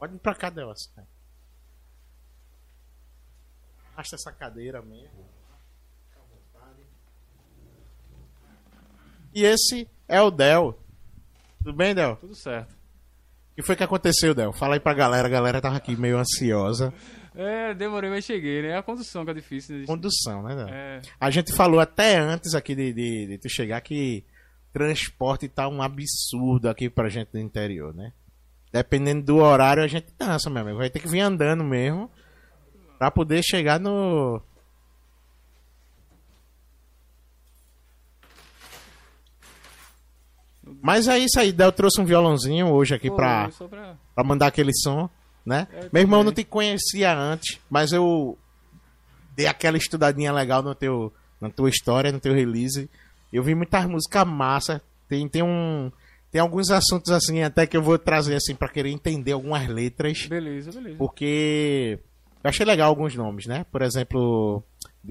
Pode ir pra cá, Delcio. Arrasta essa cadeira mesmo. E esse é o Del. Tudo bem, Del? Tudo certo. O que foi que aconteceu, Del? Fala aí pra galera. A galera tava aqui meio ansiosa. É, demorei, mas cheguei, né? É a condução que é difícil. Né? Condução, né, Del? É, A gente falou até antes aqui de, de, de tu chegar que transporte tá um absurdo aqui pra gente do interior, né? Dependendo do horário, a gente dança, meu amigo. Vai ter que vir andando mesmo pra poder chegar no. Mas é isso aí, Del trouxe um violãozinho hoje aqui pô, pra, pra... pra mandar aquele som, né? É, Meu irmão também. não te conhecia antes, mas eu dei aquela estudadinha legal no teu, na tua história, no teu release. Eu vi muitas músicas massa. Tem, tem um. Tem alguns assuntos assim, até que eu vou trazer assim pra querer entender algumas letras. Beleza, beleza. Porque eu achei legal alguns nomes, né? Por exemplo,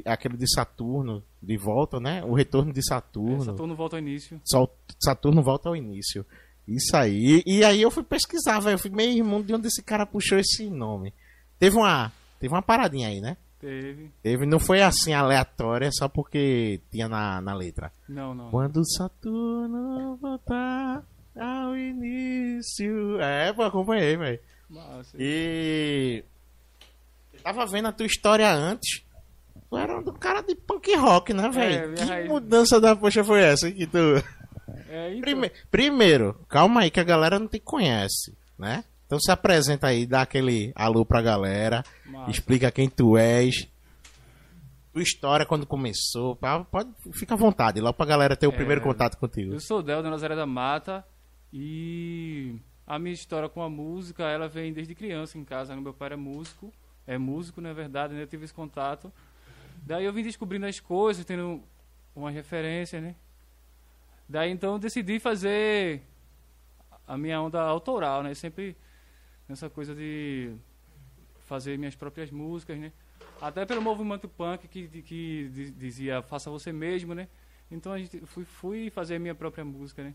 aquele de Saturno, de volta, né? O retorno de Saturno. Saturno volta ao início. Saturno volta ao início. Isso aí. E, e aí eu fui pesquisar, velho. Eu fui meio irmão de onde esse cara puxou esse nome. Teve uma, teve uma paradinha aí, né? Teve. Teve, não foi assim aleatória só porque tinha na, na letra. Não, não. Quando Saturno voltar ao início. É, pô, acompanhei, velho. E. Eu tava vendo a tua história antes. Tu era um cara de punk rock, né, velho? minha que raiz- mudança da poxa foi essa que tu. É, então, Prime- Primeiro, calma aí que a galera não te conhece, né? Então se apresenta aí, dá aquele alô pra galera, Massa. explica quem tu és, tua história quando começou, pá, pode, fica à vontade, logo pra galera ter o É, primeiro contato contigo. Eu sou o Del da Nazaré da Mata e a minha história com a música, ela vem desde criança em casa. Meu pai era músico, é músico, na verdade, né? Eu tive esse contato. Daí eu vim descobrindo as coisas, tendo umas referências, né? Daí então eu decidi fazer a minha onda autoral, né? Sempre nessa coisa de fazer minhas próprias músicas, né? Até pelo movimento punk que, que di- dizia faça você mesmo, né? Então a gente fui, fui fazer minha própria música, né?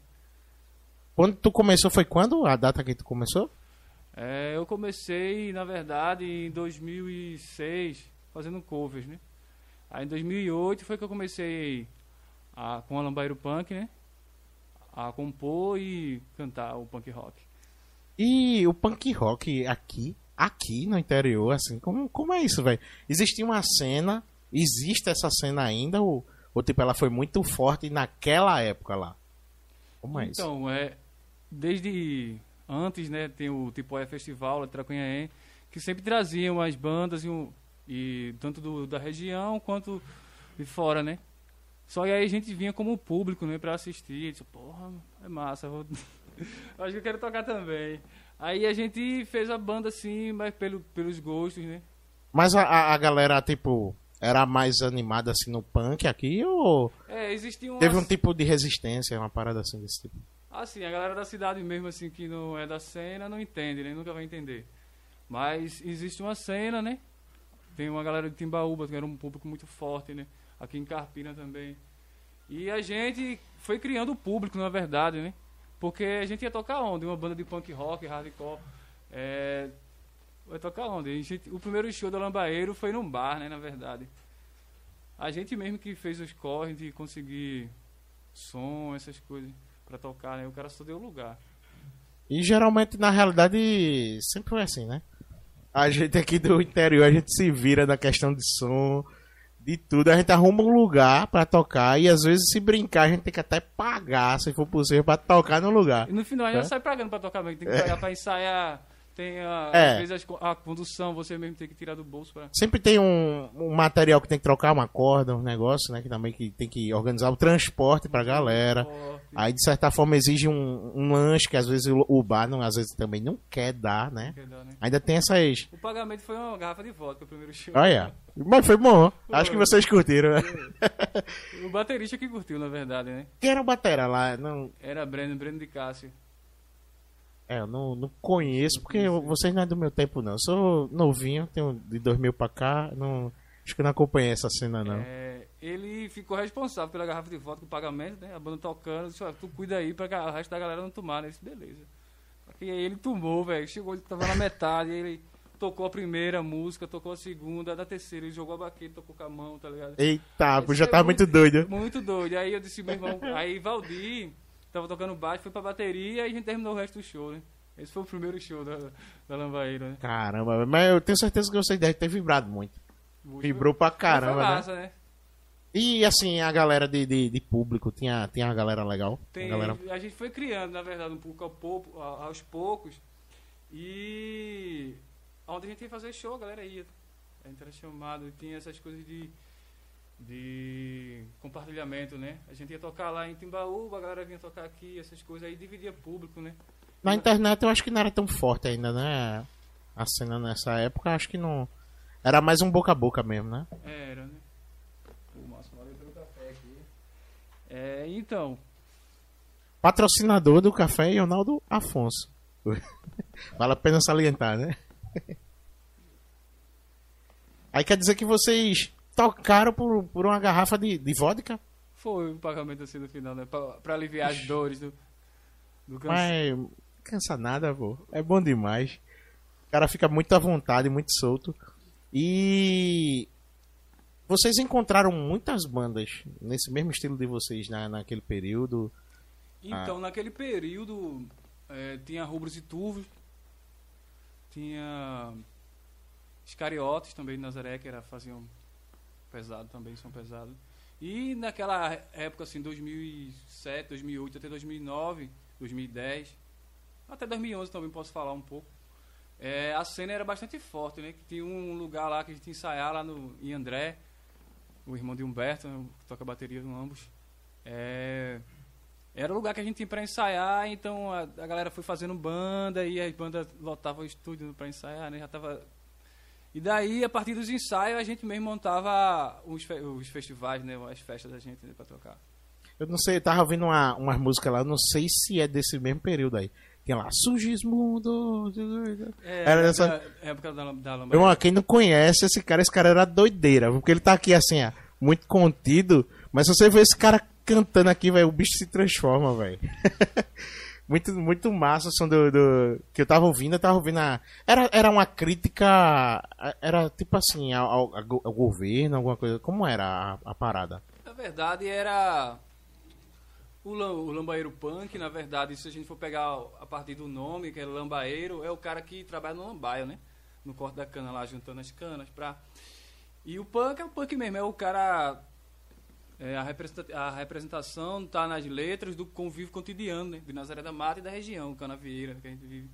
Quando tu começou, foi quando? A data que tu começou? É, eu comecei, na verdade, em 2006, fazendo covers, né? Aí em 2008 foi que eu comecei a, com a Lambairo Punk, né? A compor e cantar o punk rock. E o punk rock aqui, aqui no interior, assim, como, como é isso, velho? Existia uma cena, existe essa cena ainda, ou, ou tipo, ela foi muito forte naquela época lá? Como é isso? Então, é, desde antes, né, tem o tipo é Festival de Tracunhaém, que sempre traziam as bandas e, e tanto do, da região quanto de fora, né? Só que aí a gente vinha como público, né, pra assistir. Disse, porra, é massa, vou... acho que eu quero tocar também. Aí a gente fez a banda assim, mas pelo, pelos gostos, né? Mas a, a, galera, tipo, era mais animada assim no punk aqui, ou É, existia uma... teve um tipo de resistência, uma parada assim desse tipo? Assim, a galera da cidade mesmo, assim, que não é da cena, não entende, né? Nunca vai entender. Mas existe uma cena, né? Tem uma galera de Timbaúba, que era um público muito forte, né? Aqui em Carpina também. E a gente foi criando o público, na verdade, né? Porque a gente ia tocar onde? Uma banda de punk rock, hardcore. É... Vai tocar onde? Gente- O primeiro show do Lambaeiro foi num bar, né? Na verdade. A gente mesmo que fez os corres de conseguir som, essas coisas pra tocar, né? O cara só deu lugar. E geralmente, na realidade, sempre foi assim, né? A gente aqui do interior, a gente se vira na questão de som, de tudo. A gente arruma um lugar pra tocar e às vezes, se brincar, a gente tem que até pagar, se for possível, pra tocar no lugar. E no final ainda É? sai pagando pra tocar mesmo. Tem que pagar pra ensaiar. Tem a, É. às vezes co- a condução, você mesmo tem que tirar do bolso pra. Sempre tem um, um material que tem que trocar, uma corda, um negócio, né? Que também que tem que organizar o transporte pra galera. Aí, de certa forma, exige um, um lanche que às vezes o, o bar não, às vezes também não quer dar, né? Quer dar, né? Ainda tem essas. O pagamento foi uma garrafa de vodka, o primeiro show. Olha, mas foi bom. Acho que vocês curtiram. O baterista que curtiu, na verdade, né? Quem era o Batera lá? Não, Era Breno, Breno de Cássio. É, eu não, não conheço, porque vocês não é do meu tempo, não. Eu sou novinho, tenho de 2000 pra cá. Não, acho que não acompanhei essa cena, não. É, ele ficou responsável pela garrafa de vodka, o pagamento, né? A banda tocando, disse, "Ó, tu cuida aí pra o resto da galera não tomar, né? Disse, beleza. E aí ele tomou, velho. Chegou, ele tava na metade, ele tocou a primeira música, tocou a segunda, da terceira, ele jogou a baqueta, tocou com a mão, tá ligado? Eita, já foi tava muito doido. Muito doido. Aí eu disse, meu irmão, aí Valdir tava tocando baixo, foi pra bateria e a gente terminou o resto do show, né? Esse foi o primeiro show da, da Lambaíra, né? Caramba, mas eu tenho certeza que vocês devem ter vibrado muito. Vibrou pra caramba, foi né? massa, né? E assim, a galera de, de, de público, tinha, tinha a galera legal? Tem, A galera... A gente foi criando, na verdade, um pouco ao pouco, aos poucos. E onde a gente ia fazer show, a galera ia. A gente era chamado, tinha essas coisas de, de compartilhamento, né? A gente ia tocar lá em Timbaúba, a galera vinha tocar aqui, essas coisas aí, dividia público, né? Na internet eu acho que não era tão forte ainda, né? A cena nessa época, acho que não. Era mais um boca a boca mesmo, né? Era, né? O Márcio valeu pelo café aqui. É, então, Patrocinador do café é Ronaldo Afonso. vale a pena salientar, né? Aí quer dizer que vocês tocaram por, por uma garrafa de, de vodka? foi o pagamento assim no final, né? Pra, pra aliviar as dores do, do cansaço. Mas cansa nada, pô. É bom demais. O cara fica muito à vontade, muito solto. E vocês encontraram muitas bandas nesse mesmo estilo de vocês na, naquele período. Então, naquele período, eh, tinha Rubros e Turvos, tinha Iscariotes também de Nazaré, que era, faziam pesado também, som pesado. E naquela época, assim, 2007, 2008 até 2009, 2010, até 2011 também posso falar um pouco, eh, a cena era bastante forte, né? Que tinha um lugar lá que a gente ensaiar lá no, em André, o irmão de Humberto, né, que toca bateria no ambos. É, era o lugar que a gente tinha pra ensaiar, então a, a galera foi fazendo banda e as bandas lotavam o estúdio pra ensaiar, né? Já tava... E daí, a partir dos ensaios, a gente mesmo montava os, fe- os festivais, né? As festas da gente né, pra tocar. Eu não sei, eu tava ouvindo uma, umas músicas lá, não sei se é desse mesmo período aí. Tinha lá, Sugismundo. É, Era na dessa- época da, da Meu irmão, quem não conhece esse cara, esse cara era doideira, porque ele tá aqui assim, ó, muito contido, mas se você ver esse cara cantando aqui, velho, o bicho se transforma, velho. muito, muito massa som do, do- que eu tava ouvindo, eu tava ouvindo a, era, era uma crítica, era tipo assim, ao, ao- ao go- ao governo, alguma coisa, como era a, a parada? Na verdade, era o, o lambaeiro punk. Na verdade, se a gente for pegar a partir do nome, que é lambaeiro, é o cara que trabalha no lambaio, né? No corte da cana lá, juntando as canas pra... E o punk é o punk mesmo, é o cara... é, a, representa- a representação tá nas letras do convívio cotidiano, né? De Nazaré da Mata e da região, Canavieira, que a gente vive.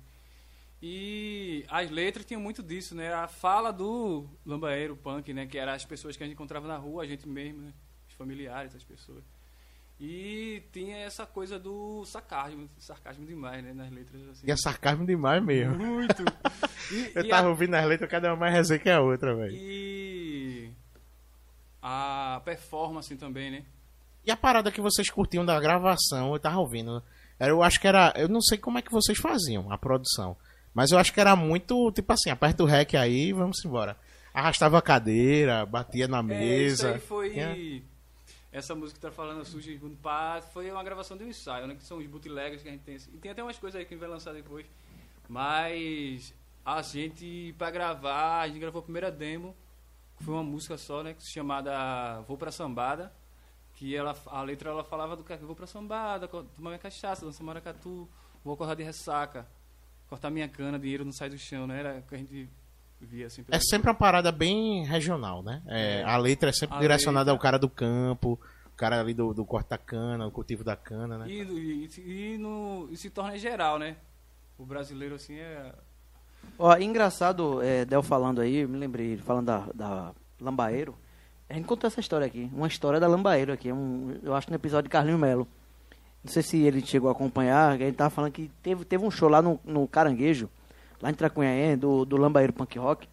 E as letras tinham muito disso, né? A fala do lambaeiro punk, né? Que eram as pessoas que a gente encontrava na rua, a gente mesmo, né? Os familiares, as pessoas. E tinha essa coisa do sarcasmo, sarcasmo demais, né? Nas letras, assim. E é sarcasmo demais mesmo. Muito! E, Eu e tava a, ouvindo as letras, cada uma mais resenha que a outra, velho. e a performance também, né? E a parada que vocês curtiam da gravação, eu tava ouvindo. Era, eu acho que era. Eu não sei como é que vocês faziam a produção. Mas eu acho que era muito, tipo assim, aperta o rec aí vamos embora. Arrastava a cadeira, batia na É, isso mesa. aí foi. Essa música que tá falando, Suji Pá, foi uma gravação de um ensaio, né? Que são os bootlegs que a gente tem. E tem até umas coisas aí que a gente vai lançar depois. Mas a gente, pra gravar, a gente gravou a primeira demo, foi uma música só, né? Chamada Vou Pra Sambada. Que ela, a letra ela falava do cara, vou pra sambada, tomar minha cachaça, dançar maracatu, vou acordar de ressaca, cortar minha cana, dinheiro não sai do chão, né? Era o que a gente via assim. É sempre uma parada bem regional, né? É, a letra é sempre A direcionada letra- ao cara do campo, o cara ali do, do corte da cana, o cultivo da cana, né? E, e, e no, e se torna geral, né? O brasileiro, assim, é... Ó, engraçado, é, Del falando aí, eu me lembrei, falando da, da Lambaeiro. A gente contou essa história aqui, uma história da Lambaeiro aqui, um, eu acho no episódio de Carlinho Melo. Não sei se ele chegou a acompanhar, a gente tava falando que teve, teve um show lá no, no Caranguejo, lá em Tracunhaém, do, do Lambaeiro Punk Rock.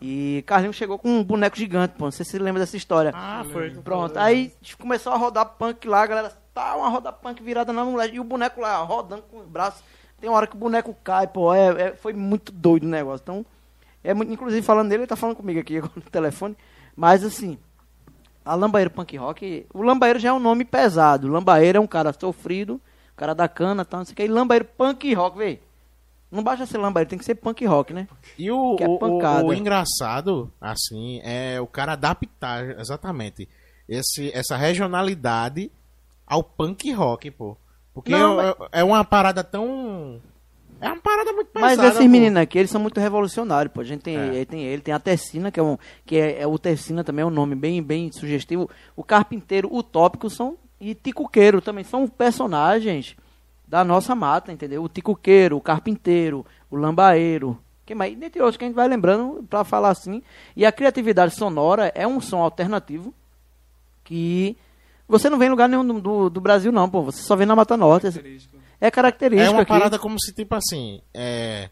E Carlinho chegou com um boneco gigante, pô. Não sei se você lembra dessa história. Ah, foi. Pronto, aí começou a rodar punk lá, a galera, tá uma roda punk virada na mulher, e o boneco lá rodando com os braços. Tem uma hora que o boneco cai, pô, é, é- foi muito doido o negócio. Então, é muito, inclusive falando dele, ele tá falando comigo aqui agora no telefone. Mas assim, a Lambaeiro Punk Rock, o Lambaeiro já é um nome pesado. O Lambaeiro é um cara sofrido, um cara da cana, tal, não sei o que. E Lambaeiro Punk Rock, véi. Não basta ser lambaeiro, tem que ser punk rock, né? E o, Que é o- o engraçado, assim, é o cara adaptar exatamente esse, essa regionalidade ao punk rock, pô. Porque Não, é, é uma parada tão. É uma parada muito Mas pesada, esses pô. meninos aqui, eles são muito revolucionários, pô. A gente tem, É. tem ele, tem a Tessina, que é um. Que é, é o Tessina também é um nome bem, bem sugestivo. O Carpinteiro, o Tópico são. E Ticuqueiro também são personagens da nossa mata, entendeu? O Ticuqueiro, o Carpinteiro, o Lambaeiro. Que mais? Dentre outros que a gente vai lembrando pra falar assim. E a criatividade sonora é um som alternativo que. Você não vê em lugar nenhum do, do, do Brasil, não, pô. Você só vê na Mata Norte. Característico. É característico É uma aqui. parada como se, tipo assim, é...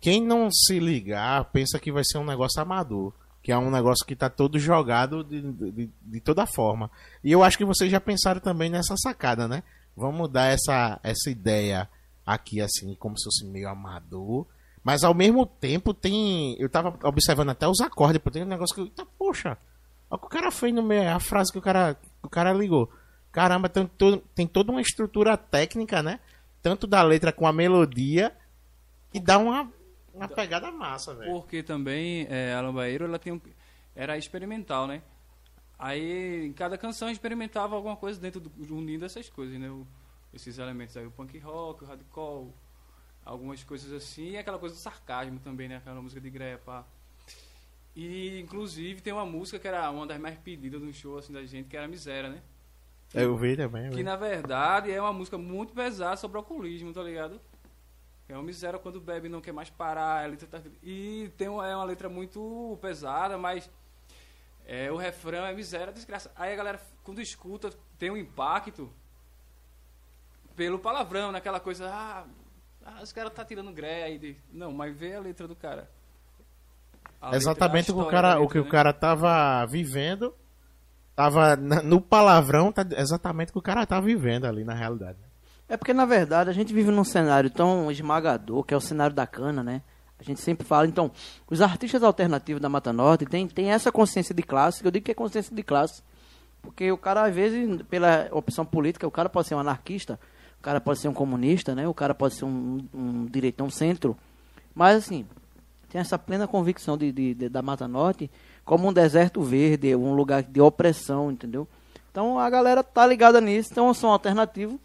quem não se ligar pensa que vai ser um negócio amador. Que é um negócio que tá todo jogado de, de, de toda forma. E eu acho que vocês já pensaram também nessa sacada, né? Vamos dar essa, essa ideia aqui, assim, como se fosse meio amador. Mas ao mesmo tempo tem. Eu tava observando até os acordes, pô, tem um negócio que. Eita, poxa! Olha o que o cara fez no meio, a frase que o cara, o cara ligou. Caramba, tem, tem toda uma estrutura técnica, né? Tanto da letra com a melodia. E dá uma, uma pegada massa, velho. Porque também é, a Lambaeiro ela tem um, era experimental, né? Aí em cada canção experimentava alguma coisa dentro do unindo essas coisas, né? O- esses elementos aí, o punk rock, o hardcore, algumas coisas assim, e aquela coisa do sarcasmo também, né? Aquela música de grepa. E inclusive tem uma música que era uma das mais pedidas no show assim da gente, que era Miséria, né? Eu vi também. eu Que vi. na verdade é uma música muito pesada sobre alcoolismo, tá ligado? É uma miséria quando bebe não quer mais parar. a letra tá- E tem uma, é uma letra muito pesada, mas é, o refrão é miséria, desgraça. Aí a galera, quando escuta, tem um impacto pelo palavrão, naquela coisa, ah, ah os caras tá tirando gré aí. de- Não, mas vê a letra do cara. Exatamente o que o cara, o que o né? cara tava vivendo. Tava na- no palavrão, tá exatamente o que o cara tá vivendo ali na realidade. É porque, na verdade, a gente vive num cenário tão esmagador, que é o cenário da cana, né? A gente sempre fala. Então, os artistas alternativos da Mata Norte têm tem essa consciência de classe, que eu digo que é consciência de classe. Porque o cara, às vezes, pela opção política, o cara pode ser um anarquista, o cara pode ser um comunista, né? O cara pode ser um, um direitão um centro. Mas, assim, tem essa plena convicção de, de- de- da Mata Norte como um deserto verde, um lugar de opressão, entendeu? Então a galera tá ligada nisso, então é um som alternativo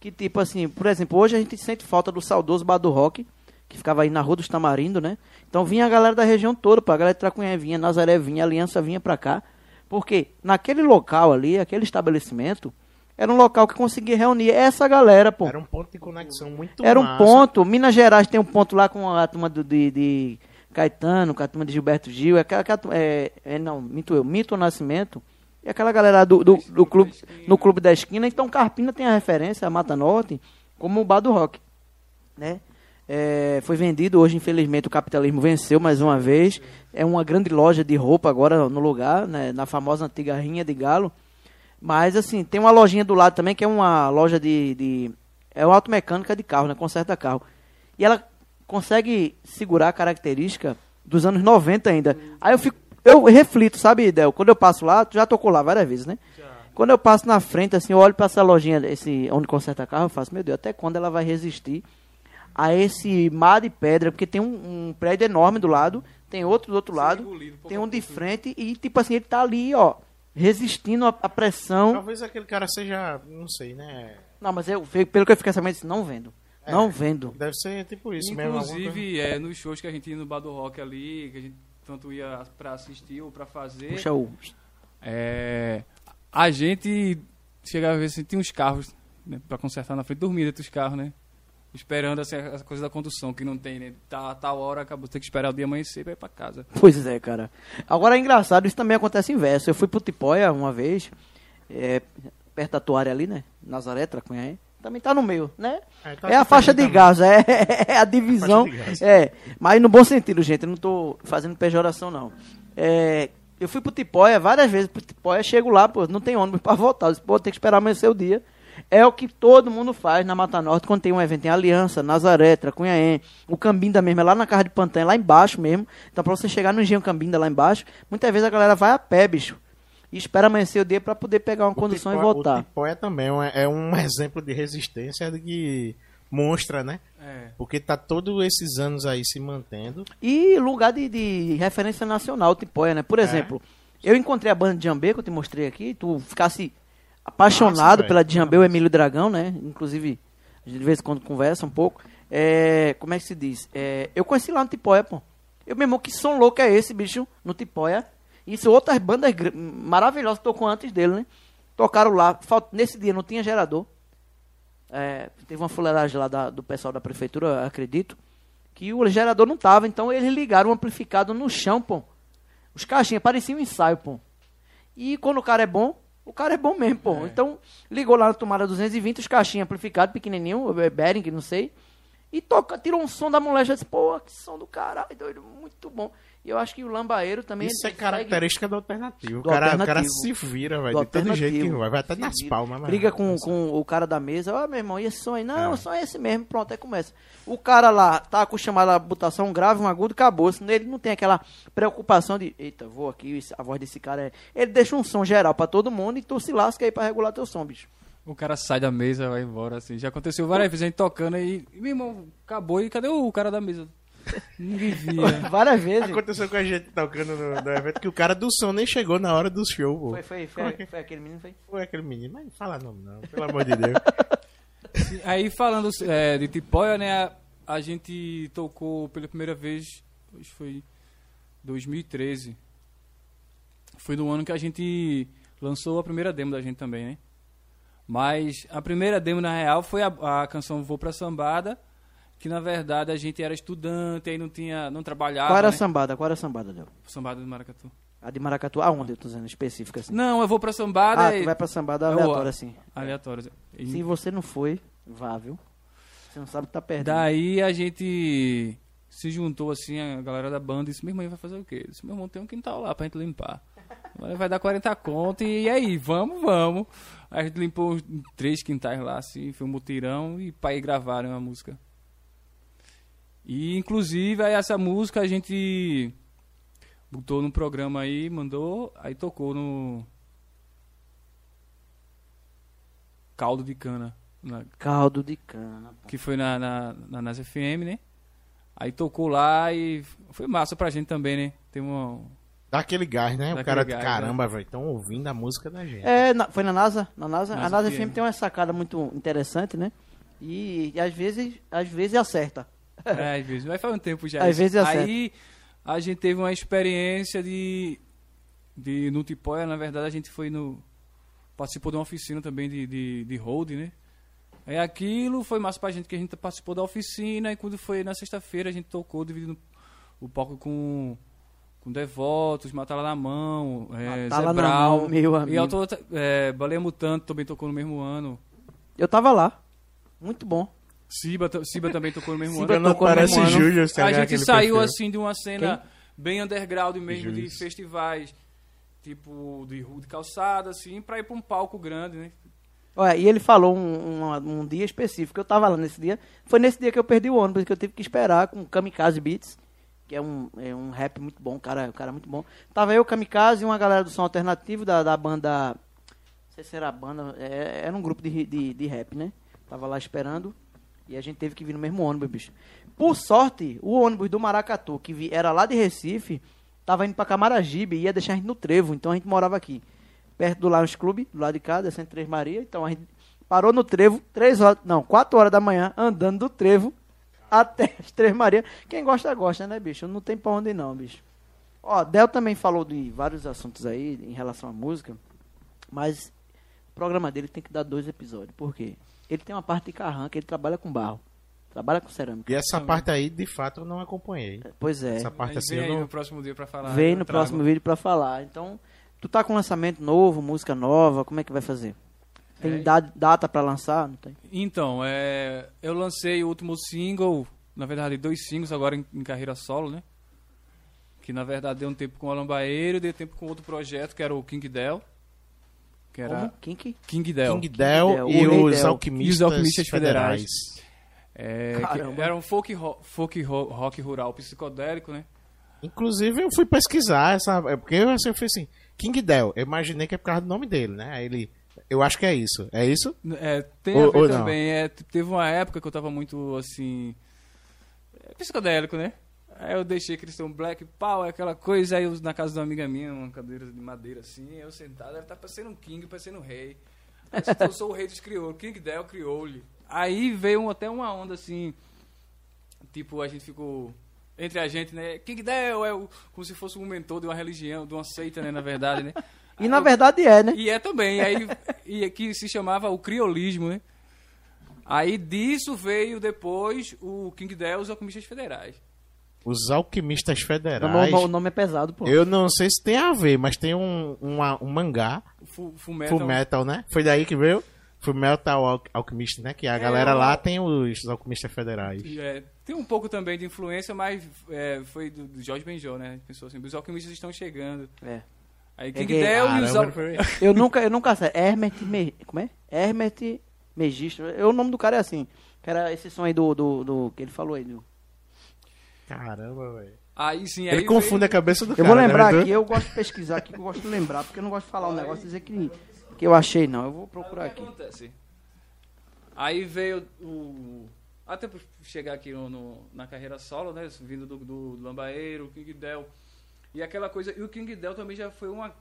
que tipo assim, por exemplo, hoje a gente sente falta do saudoso bar do rock, que ficava aí na Rua dos Tamarindo, né? Então vinha a galera da região toda, pô, a galera de Tracunhé vinha, Nazaré vinha, Aliança vinha pra cá, porque naquele local ali, aquele estabelecimento, era um local que conseguia reunir essa galera, pô. Era um ponto de conexão muito Era um massa. ponto. Minas Gerais tem um ponto lá com a turma do, de, de Caetano, com a turma de Gilberto Gil. É, é, é, não, minto eu, Mito Nascimento. E aquela galera do, do, do clube, no Clube da Esquina. Então Carpina tem a referência, a Mata Norte, como o bar do rock. Né? É, foi vendido hoje, infelizmente, o capitalismo venceu mais uma vez. É uma grande loja de roupa agora no lugar, né, na famosa antiga Rinha de Galo. Mas, assim, tem uma lojinha do lado também, que é uma loja de. de é uma automecânica de carro, né? Conserta carro. E ela consegue segurar a característica dos anos 90 ainda. Aí eu fico. Eu reflito, sabe, Del? Quando eu passo lá, tu já tocou lá várias vezes, né? Quando eu passo na frente, assim, eu olho pra essa lojinha, esse, onde conserta carro, eu faço, meu Deus, até quando ela vai resistir a esse mar de pedra? Porque tem um, um prédio enorme do lado, tem outro do outro lado, engolido tem um de frente e, tipo assim, ele tá ali, ó, resistindo à à pressão. Talvez aquele cara seja, não sei, né? Não, mas eu, pelo que eu fiquei sabendo, não vendo. É. Não vendo. Deve ser tipo isso mesmo. alguma coisa. Inclusive, é, nos shows que a gente ia no Bar do Rock ali, que a gente tanto ia pra assistir ou pra fazer, Puxa o. é, a gente chegava a ver assim, tinha uns carros né, pra consertar na frente, dormia dentro dos carros, né? Esperando assim, essa coisa da condução que não tem, né? Tá, tal hora, acabou ter que esperar o dia amanhecer pra ir pra casa. Pois é, cara. Agora é engraçado, isso também acontece inverso. Eu fui pro Tipóia uma vez, é, perto da toalha ali, né? Nazaré, Tracunhaém. Também tá no meio, né? É, tá É a faixa de gás, é, é a divisão. É, mas no bom sentido, gente. Eu não tô fazendo pejoração, não. É, eu fui pro Tipóia várias vezes pro Tipóia, chego lá, pô, não tem ônibus pra voltar. Eu disse, pô, tem que esperar amanhecer o dia. É o que todo mundo faz na Mata Norte quando tem um evento em Aliança, Nazaré, Tracunhaém, o Cambinda mesmo, é lá na Casa de Pantanha, lá embaixo mesmo. Então pra você chegar no Engenho Cambinda lá embaixo, muitas vezes a galera vai a pé, bicho. E espera amanhecer o dia pra poder pegar uma condução e Tipó- voltar. O Tipóia também é um- é exemplo de resistência de que monstra, né? É. Porque tá todos esses anos aí se mantendo. E lugar de, de referência nacional, Tipoia, né? É. Por exemplo, eu encontrei a banda de Jambê, que eu te mostrei aqui, tu ficasse apaixonado Nossa, pela Djambê, o Emílio Dragão, né? Inclusive, a gente de vez em quando conversa um pouco. É, como é que se diz? É, eu conheci lá no Tipoia, pô. Eu, meu irmão, que som louco é esse, bicho, no Tipoia? Isso, outras bandas maravilhosas tocou antes dele, né? Tocaram lá. Falt- Nesse dia não tinha gerador. É, teve uma fuleiragem lá da- do pessoal da prefeitura, acredito, que o gerador não tava, então eles ligaram o amplificado no chão, pô. Os caixinhas pareciam um ensaio, pô. E quando o cara é bom, o cara é bom mesmo, pô. Então, ligou lá na tomada 220, os caixinhas amplificados, pequenininho, é, Behring, não sei. E toca, tirou um som da moleque, eu disse, pô, que som do caralho, doido, muito bom. E eu acho que o Lambaeiro também... Isso é ele segue- característica do alternativo. O Do cara, o cara se vira, do velho. De todo jeito que vai. Vai até nas vira. palmas, mas- Briga com, com o cara da mesa. Ó, meu irmão, e esse som aí? Não, É. o som é esse mesmo. Pronto, aí começa. O cara lá tá acostumado a botar só um grave, um agudo, acabou. Senão ele não tem aquela preocupação de, eita, vou aqui, a voz desse cara é. Ele deixa um som geral pra todo mundo e tu se lasca aí pra regular teu som, bicho. O cara sai da mesa, vai embora, assim. Já aconteceu várias vezes a gente tocando aí. E, meu irmão, acabou e cadê o cara da mesa? Ninguém via. Várias vezes. Aconteceu com a gente tocando no, no evento que o cara do som nem chegou na hora do show, pô. Foi, foi, foi, foi aquele menino, foi? Foi aquele menino, mas não fala nome não, pelo amor de Deus. Aí falando é, de Tipóia, né? A, a gente tocou pela primeira vez, acho que foi 2013. Foi no ano que a gente lançou a primeira demo da gente também, né? Mas a primeira demo, na real, foi a, a canção Vou Pra Sambada, que na verdade a gente era estudante, aí não tinha, não trabalhava, Qual era a né? sambada? Qual era a sambada, Del? Sambada do Maracatu. A de Maracatu. Aonde eu tô dizendo específica assim? Não, eu vou pra Sambada Ah, e... tu vai pra sambada aleatória assim. Aleatório. E- Se você não foi, vá, viu? Você não sabe que tá perdendo. Daí a gente se juntou assim, a galera da banda e disse, meu irmão, vai fazer o quê? Eu Disse, meu irmão, tem um quintal lá pra gente limpar. Vai dar 40 conto e aí, vamos, vamos. Aí a gente limpou três quintais lá, assim, foi um mutirão e pai gravaram a música. E inclusive aí essa música a gente botou num programa aí, mandou, aí tocou no Caldo de Cana. Na, Caldo de cana. pô. que foi na, na, na Nas FM, né? Aí tocou lá e foi massa pra gente também, né? Tem uma. Dá aquele gás, né? Dá o cara, aquele gás, caramba, velho, estão ouvindo a música da gente. É, na- foi na NASA? Na NASA? a NASA NASA FM. FM tem uma sacada muito interessante, né? E, e às vezes, às vezes acerta. É, às vezes. Vai faz um tempo já. Às isso. vezes é Aí a gente teve uma experiência de. de no Tipóia, na verdade, a gente foi no. Participou de uma oficina também de, de, de hold, né? Aí aquilo foi massa pra gente, que a gente participou da oficina e quando foi na sexta-feira a gente tocou dividindo o palco com. Com Devotos, Matala na Mão, é, Matala Brau. Mão, meu E amigo. autor, é, Baleia Mutante também tocou no mesmo ano. Eu tava lá. Muito bom. Siba, Siba também tocou no mesmo Siba ano. não tocou no parece mesmo ano. Júlio, tá A gente saiu perfil. assim de uma cena bem underground mesmo, de Júlio. festivais, tipo de rua de calçada, assim, pra ir pra um palco grande, né? Olha, e ele falou um, um, um dia específico. Eu tava lá nesse dia. Foi nesse dia que eu perdi o ônibus, que eu tive que esperar com o Kamikaze Beats, que é um, é um rap muito bom, cara, um cara muito bom. Tava eu, Kamikaze e uma galera do som alternativo da, da banda. Não sei se era a banda, é, era um grupo de, de, de rap, né? Tava lá esperando. E a gente teve que vir no mesmo ônibus, bicho. Por sorte, o ônibus do Maracatu, que era lá de Recife, tava indo pra Camaragibe e ia deixar a gente no trevo. Então a gente morava aqui perto do Lions Club, do lado de cá, descendo Três Maria. Então a gente parou no trevo, três horas, não, quatro horas da manhã, andando do trevo até as Três Maria. Quem gosta, gosta, né, bicho? Não tem pra onde não, bicho. Ó, Del também falou de vários assuntos aí em relação à música, mas o programa dele tem que dar dois episódios. Por quê? Ele tem uma parte de carranca, ele trabalha com barro, trabalha com cerâmica. E essa parte aí, de fato, eu não acompanhei. Pois é. Essa parte assim, vem eu aí não... no próximo dia pra falar. Vem no trago. próximo vídeo pra falar. Então, tu tá com lançamento novo, música nova, como é que vai fazer? Tem É. da- data pra lançar? Não tem? Então, é, eu lancei o último single, na verdade dois singles agora em, em carreira solo, né? Que na verdade deu um tempo com o Alambaeiro, deu tempo com outro projeto que era o King Del. Que era Como? Kink? King Del. King Del Del, e os alquimistas, E os alquimistas federais. É, que Caramba. era um folk, ro- folk ro- rock rural psicodélico, né? Inclusive, eu fui pesquisar essa... é Porque eu, assim, eu fui assim, King Del, eu imaginei que é por causa do nome dele, né? Aí ele... Eu acho que é isso. É isso? É, tem Ou- a ver também. É, teve uma época que eu tava muito assim. é, psicodélico, né? Aí eu deixei Cristão Black Power, aquela coisa, aí eu, na casa de uma amiga minha, uma cadeira de madeira assim, eu sentado, ela tá parecendo um king, parecendo um rei. Eu, eu sou o rei dos crioulos, King Del Criole. Aí veio um- até uma onda assim, tipo, a gente ficou. Entre a gente, né? King Del é o, como se fosse um mentor de uma religião, de uma seita, né? Na verdade, né? E na verdade é, né? E é também, aí, e que se chamava o criolismo, né? Aí disso veio depois o King Del e os alquimistas federais. Os alquimistas O federais. nome, o nome é pesado, pô. Eu não sei se tem a ver, mas tem um, uma- um mangá, Full, Full Metal. Full Metal, né? Foi daí que veio Full Metal Al Alchemist, né? Que a É, galera lá tem os alquimistas federais. É, tem um pouco também de influência, mas é, foi do, do Jorge Benjol, né? Pensou assim, os alquimistas estão chegando. É. Aí É King gay. Del e os al... Eu nunca, eu nunca sei. Hermet, Me, como é? Hermet Megistro. Eu, o nome do cara é assim. Que era esse som aí do, do, do que ele falou aí. do- Caramba, velho. Aí sim, aí Ele confunde a cabeça do Eu cara. vou lembrar né? aqui, eu gosto de pesquisar aqui, que eu gosto de lembrar, porque eu não gosto de falar um negócio e dizer que, que eu achei, não. Eu vou procurar Aí aqui. acontece. Aí veio o. Até por chegar aqui no, no- na carreira solo, né? Vindo do, do Lambaeiro, o King Del. E aquela coisa. E o King Del também já foi uma.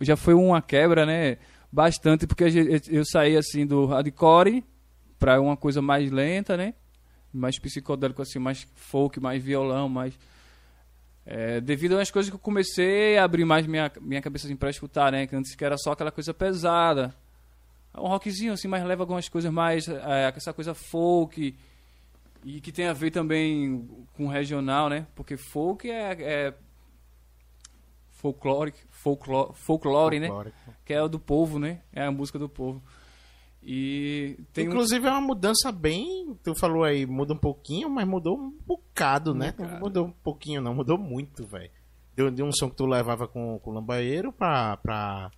Já foi uma quebra, né? Bastante, porque eu saí assim do hardcore pra uma coisa mais lenta, né? Mais psicodélico, assim, mais folk, mais violão, mais. É, devido às coisas que eu comecei a abrir mais minha, minha cabeça assim, pra escutar, né? Que antes que era só aquela coisa pesada. Um rockzinho assim, mas leva algumas coisas mais. É, essa coisa folk. E que tem a ver também com regional, né? Porque folk é. é folclore, folclore, folclore, né? Que é o do povo, né? É a música do povo. E tem um- Inclusive é uma mudança bem. Tu falou aí, muda um pouquinho, mas mudou um bocado, né? Não mudou um pouquinho, não, mudou muito, velho. De, de um som que tu levava com, com o Lambaeiro pra, pra,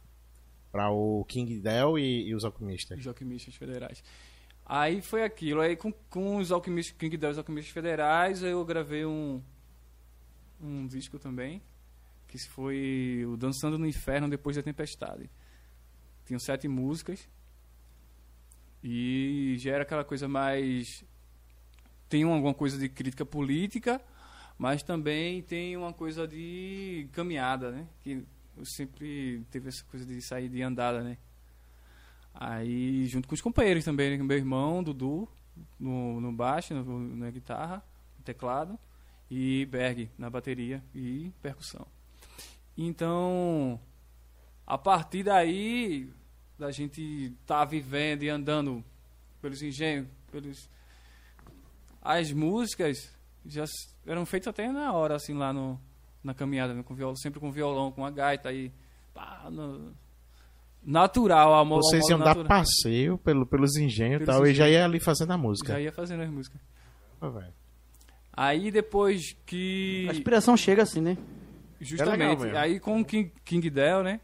pra o King Del e, e os alquimistas. Os alquimistas federais. Aí foi aquilo. Aí com, com os alquimistas, King Del e os alquimistas federais, eu gravei um, um disco também, que foi o Dançando no Inferno Depois da Tempestade. Tinham sete músicas. E já era aquela coisa mais. Tem alguma coisa de crítica política, mas também tem uma coisa de caminhada, né? Que eu sempre teve essa coisa de sair de andada, né? Aí, junto com os companheiros também, né? meu irmão, Dudu, no, no baixo, no, na guitarra, no teclado, e Berg na bateria e percussão. Então, a partir daí, da gente tá vivendo e andando pelos engenhos, pelos... As músicas já eram feitas até na hora, assim, lá no, na caminhada, né? com violão, sempre com violão, com a gaita aí. pá, no- natural, amor. Vocês iam modo dar natural. passeio pelo, pelos engenhos e Pelos tal, e já engenhos. ia ali fazendo a música. Já ia fazendo as músicas. Velho. Aí depois que. A inspiração chega assim, né? Justamente. É legal aí com o King, King Del, né?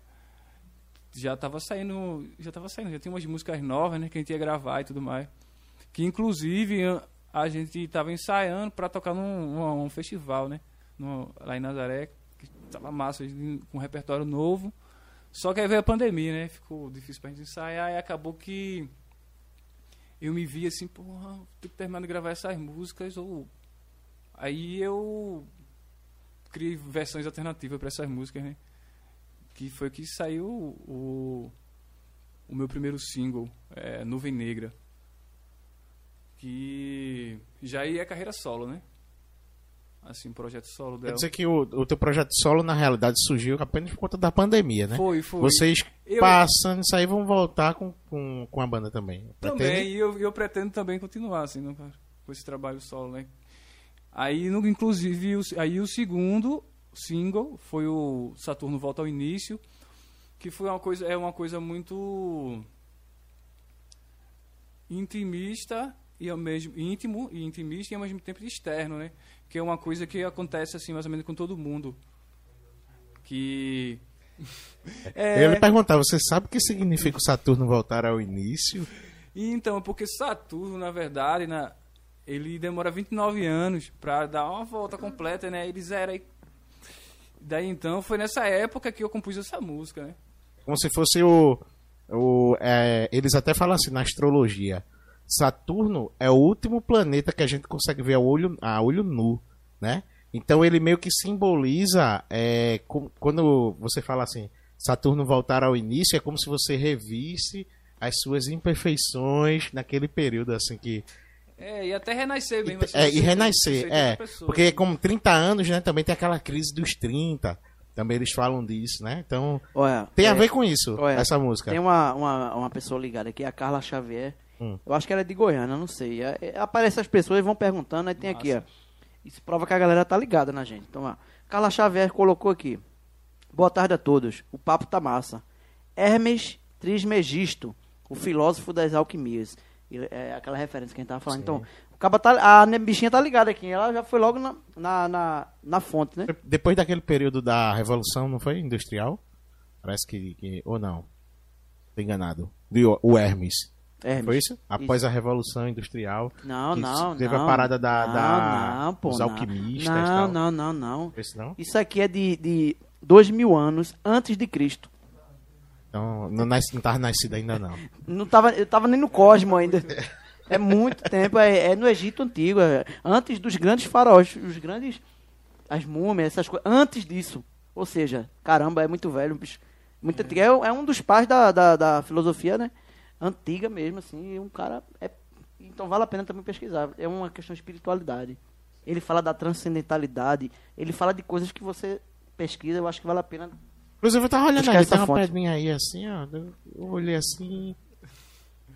Já tava saindo. Já tava saindo, já tinha umas músicas novas, né? Que a gente ia gravar e tudo mais. Que inclusive a- gente tava ensaiando pra tocar num, um festival, né? No- lá em Nazaré. Que tava massa, com um repertório novo. Só que aí veio a pandemia, né? Ficou difícil pra gente ensaiar e acabou que eu me vi assim, porra, tenho que terminar de gravar essas músicas ou aí eu criei versões alternativas para essas músicas, né? Que foi que saiu o, o meu primeiro single, é, Nuvem Negra. Que já ia carreira solo, né? Assim, projeto solo Quer dela. dizer que o, o teu projeto solo, na realidade, surgiu apenas por conta da pandemia, né? Foi, foi. Vocês Eu- passando isso aí vão voltar com, com, com a banda também. Também, Pretendem? e eu, eu pretendo também continuar assim, né, cara, com esse trabalho solo, né? Aí, no, inclusive, aí o segundo single foi o Saturno Volta ao Início, que foi uma coisa, é uma coisa muito intimista e ao mesmo íntimo e intimista e ao mesmo tempo externo, né? Que é uma coisa que acontece assim mais ou menos com todo mundo. Que é, Eu ia perguntar, você sabe o que significa o Saturno voltar ao início? Então, porque Saturno, na verdade, na, ele demora 29 anos pra dar uma volta completa, né? Ele zera aí. Daí então, foi nessa época que eu compus essa música, né? Como se fosse o, o, é, eles até falam assim na astrologia. Saturno é o último planeta que a gente consegue ver a olho, a olho nu, né? Então ele meio que simboliza é, com- quando você fala assim, Saturno voltar ao início, é como se você revisse as suas imperfeições naquele período assim que É, e até renascer mesmo. assim, é, e renascer, é. Porque como 30 anos, né, também tem aquela crise dos 30. Também eles falam disso, né? Então, Olha, tem a é, ver com isso, olha, essa música. Tem uma, uma, uma pessoa ligada aqui, a Carla Xavier. Hum. Eu acho que ela é de Goiânia, não sei. É, é, aparece as pessoas e vão perguntando, aí tem aqui, ó. Isso prova que a galera tá ligada na gente. Então, ó. Carla Xavier colocou aqui. Boa tarde a todos. O papo tá massa. Hermes Trismegisto, o filósofo das alquimias. É aquela referência que a gente tava falando. Sim. Então, o caba tá, a bichinha tá ligada aqui. Ela já foi logo na, na, na, na fonte, né? Depois daquele período da Revolução, não foi? Industrial? Parece que. que- ou não? Tô enganado. O Hermes. Hermes. Foi isso? Após a Revolução Industrial. Não, não, Teve não. a parada da, não, da- não, pô, dos não. alquimistas e Não, tal. não, não, não. Isso não? Isso aqui é de, de dois mil anos antes de Cristo. Então, não, nas, não tava nascido ainda não. Não tava, eu tava nem no Cosmo ainda. É muito tempo, é, é no Egito Antigo, é antes dos grandes faraós, os grandes, as múmias, essas coisas, antes disso. Ou seja, caramba, é muito velho, bicho, muito. É, é um dos pais da, da, da filosofia, né? Antiga mesmo, assim, um cara... É, então vale a pena também pesquisar, é uma questão de espiritualidade. Ele fala da transcendentalidade, ele fala de coisas que você pesquisa, eu acho que vale a pena Inclusive, eu tava olhando essa tem uma fonte. pedrinha aí assim, ó. Eu olhei assim.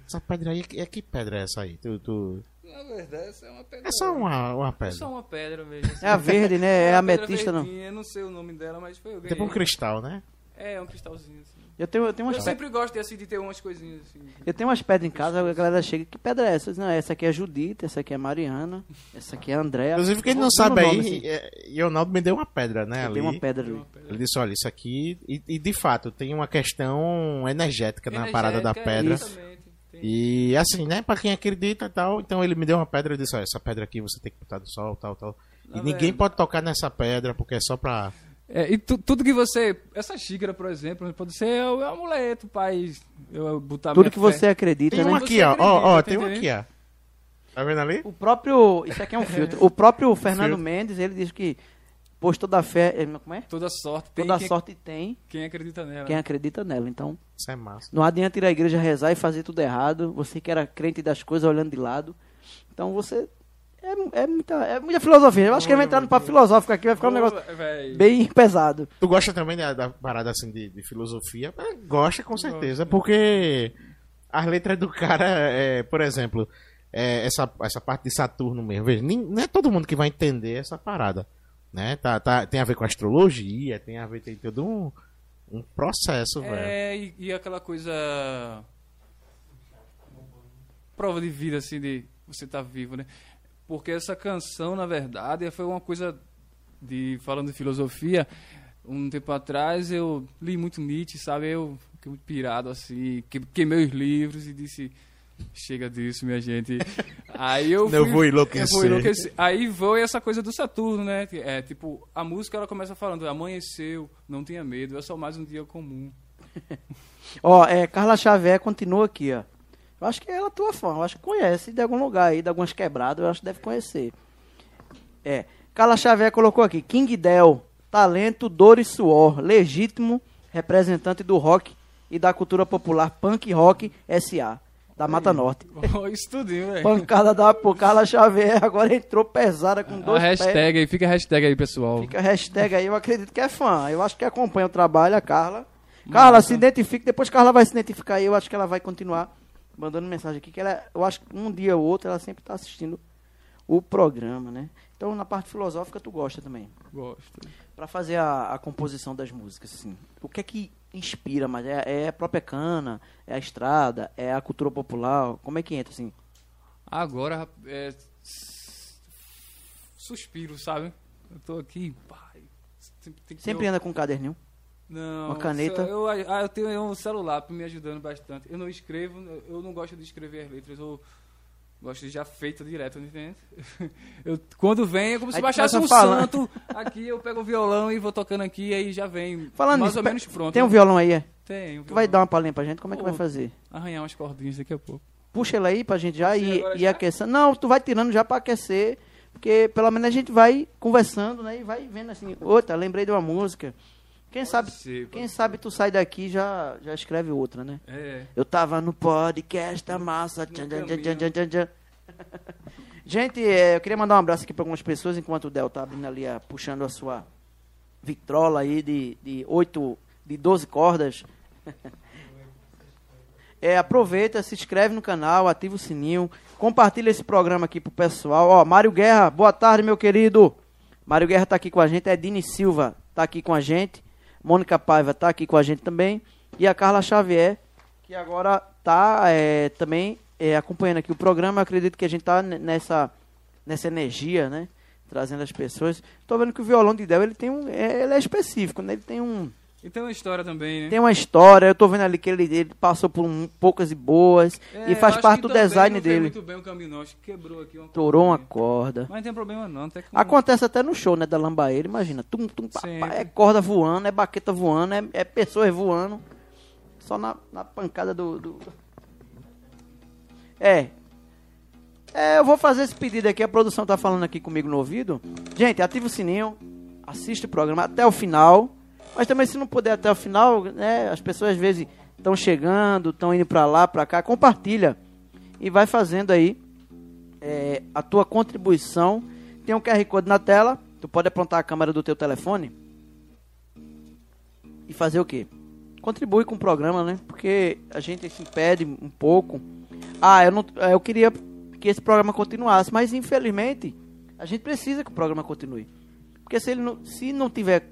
Essa pedra aí, é que pedra é essa aí? Tu, tu... Na verdade, essa é uma pedra. É só uma, uma É pedra. só uma pedra mesmo. assim. É a verde, né? É a uma pedra ametista, não. Eu não sei o nome dela, mas foi eu ganhei. Tipo um cristal, né? É, um cristalzinho assim. Eu tenho, eu tenho umas Eu pe- sempre gosto de, assim, de ter umas coisinhas assim. Eu tenho umas pedras em casa, a galera chega, que pedra é essa? Não, essa aqui é Judita, essa aqui é Mariana, essa aqui é Andréa. Inclusive, quem não sabe dando aí, nome, assim. é, Ronaldo me deu uma pedra, né? Ali. tenho uma pedra ali. Ele disse, olha, isso aqui... E, e, de fato, tem uma questão energética na parada da Energética, pedra. exatamente. E assim, né? Pra quem acredita e tal, então ele me deu uma pedra e disse, olha, essa pedra aqui você tem que botar do sol, tal, tal. E Tá ninguém pode tocar nessa pedra, porque é só pra... É, e tu- tudo que você. Essa xícara, por exemplo, pode ser o amuleto, pai. Eu botar Tudo que fé. você acredita, Tem né? um aqui, ó. Ó, ó, tem um aqui, ó. Tá vendo ali? O próprio. Isso aqui é um filtro. O próprio Fernando Filtro. Mendes, ele diz que pôs toda a fé. eh, Como é? Toda sorte. Tem Toda a quem, sorte tem quem acredita nela. quem acredita nela. Então, Isso é massa. não adianta ir à igreja rezar e fazer tudo errado. Você que era crente das coisas olhando de lado. Então você. É, é muita, é muita filosofia. Eu acho que ele vai entrar no papo filosófico aqui, vai ficar um negócio bem pesado. Tu gosta também da, da parada assim de, de filosofia? É, Gosta com certeza, porque as letras do cara, é, por exemplo, é, essa, essa parte de Saturno mesmo, veja, nem- não é todo mundo que vai entender essa parada. Né? Tá, tá, tem a ver com astrologia, tem a ver, tem todo um, um processo, velho. É, e, e aquela coisa. Prova de vida, assim, de você estar vivo, né? Porque essa canção, na verdade, foi uma coisa de. Falando de filosofia, um tempo atrás eu li muito Nietzsche, sabe? Eu fiquei muito pirado, assim, que- queimei os livros e disse. Chega disso, minha gente. Aí eu fui- vou enlouquecer. eu vou enlouquecer. Aí foi essa coisa do Saturno, né? É, tipo, a música ela começa falando, amanheceu, não tenha medo, é só mais um dia comum. Ó, é, Carla Xavier continua aqui, ó. Eu acho que ela é tua fã, eu acho que conhece de algum lugar aí, de algumas quebradas, eu acho que deve conhecer. É, Carla Xavier colocou aqui, King Del, talento, dor e suor, legítimo representante do rock e da cultura popular punk rock SA, da Mata Norte. Isso tudinho, velho. Pancada da por Carla Xavier, agora entrou pesada com A dois pés. hashtag aí, fica a hashtag aí, pessoal. Fica a hashtag aí, eu acredito que é fã. Eu acho que acompanha o trabalho, a Carla. Carla, se identifique, depois Carla vai se identificar aí, eu acho que ela vai continuar mandando mensagem aqui, que ela, eu acho que um dia ou outro ela sempre está assistindo o programa, né? Então, na parte filosófica, tu gosta também. Gosto. Pra fazer a, a composição das músicas, assim, o que é que inspira mais? É, é a própria cana? É a estrada? É a cultura popular? Como é que entra, assim? Agora, é, suspiro, sabe? Eu tô aqui, pai. Sempre, Sempre anda com um caderninho? Não, uma caneta? Eu, ah, eu tenho um celular me ajudando bastante. Eu não escrevo, eu não gosto de escrever as letras. Eu Gosto de já feito direto, não entende? Eu, quando vem, é como se baixasse um falar. santo. Aqui eu pego o violão e vou tocando aqui, aí já vem Falando mais nisso, ou menos pronto. Tem um violão aí, é? Tem, um Tu vai violão. dar uma palhinha pra gente? Como é que vai Ô. fazer? Arranhar umas cordinhas daqui a pouco. Puxa ele aí pra gente já e, e já? aquecer. Não, tu vai tirando já pra aquecer, porque pelo menos a gente vai conversando, né? E vai vendo assim, outra, lembrei de uma música. Quem sabe, ser, quem pode sabe tu sai daqui e já já escreve outra, né? É. Eu tava no podcast da massa. Tchan, tchan, tchan, tchan. Gente, é, eu queria mandar um abraço aqui para algumas pessoas, enquanto o Del tá abrindo ali, a- puxando a sua vitrola aí de, de 8, de 12 cordas. É, aproveita, se inscreve no canal, ativa o sininho, compartilha esse programa aqui pro pessoal. Ó, Mário Guerra, boa tarde, meu querido. Mário Guerra tá aqui com a gente, Edine Silva tá aqui com a gente, Mônica Paiva tá aqui com a gente também, e a Carla Xavier, que agora tá é, também é, acompanhando aqui o programa. Eu acredito que a gente tá n- nessa, nessa energia, né? Trazendo as pessoas. Tô vendo que o violão de Del, ele tem um. É, ele é específico, né? Ele tem um. E tem uma história também, né? Tem uma história, eu tô vendo ali que ele, ele passou por um- poucas e boas. É, e faz parte do design dele. muito bem o que quebrou aqui uma Torou uma corda. Mas não tem problema não. Até Acontece até no show, né, da Lambaeira, imagina. Tum, tum, é corda voando, é baqueta voando, é, é pessoas voando. Só na, na pancada do, do- É. É, eu vou fazer esse pedido aqui, a produção tá falando aqui comigo no ouvido. Gente, ativa o sininho, assiste o programa até o final. Mas também se não puder até o final, né, as pessoas às vezes estão chegando, estão indo pra lá, pra cá, compartilha. E vai fazendo aí é, a tua contribuição. Tem um QR Code na tela. Tu pode apontar a câmera do teu telefone e fazer o quê? Contribui com o programa, né? Porque a gente se impede um pouco. Ah, eu, não, eu queria que esse programa continuasse, mas infelizmente a gente precisa que o programa continue. Porque se ele não, se não tiver,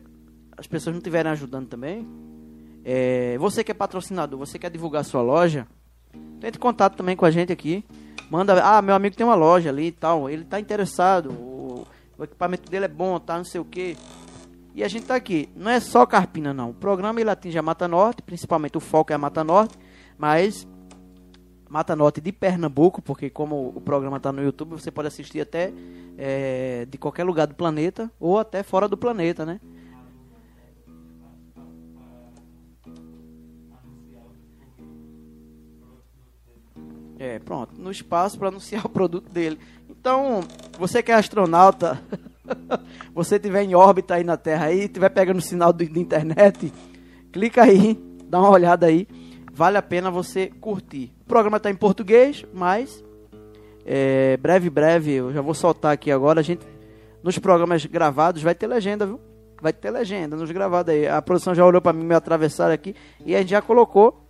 as pessoas não estiverem ajudando também, é, você que é patrocinador, você quer divulgar sua loja, entre em contato também com a gente aqui. Manda, ah, meu amigo tem uma loja ali e tal, ele tá interessado, o, o equipamento dele é bom, tá, não sei o que. E a gente tá aqui. Não é só Carpina, não. O programa ele atinge a Mata Norte, principalmente o foco é a Mata Norte, mas Mata Norte de Pernambuco, porque como o programa tá no YouTube, você pode assistir até é, de qualquer lugar do planeta ou até fora do planeta, né? É, pronto, no espaço para anunciar o produto dele. Então, você que é astronauta, você tiver em órbita aí na Terra aí, tiver pegando sinal de, de internet, clica aí, dá uma olhada aí, vale a pena você curtir. O programa está em português, mas é, breve, breve, eu já vou soltar aqui agora, a gente nos programas gravados vai ter legenda, viu? Vai ter legenda nos gravados aí. A produção já olhou para mim me atravessar aqui e a gente já colocou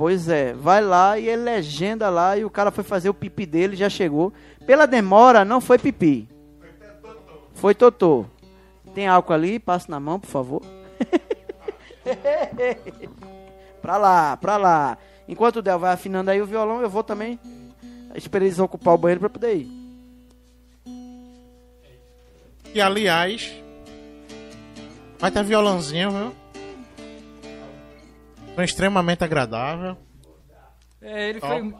Pois é, vai lá e é legenda lá e o cara foi fazer o pipi dele, já chegou. Pela demora, não foi pipi. Foi totô. Tem álcool ali? Passa na mão, por favor. pra lá, pra lá. Enquanto o Del vai afinando aí o violão, eu vou também esperar eles ocupar o banheiro pra poder ir. E aliás, vai ter violãozinho, viu? Foi extremamente agradável. É, ele foi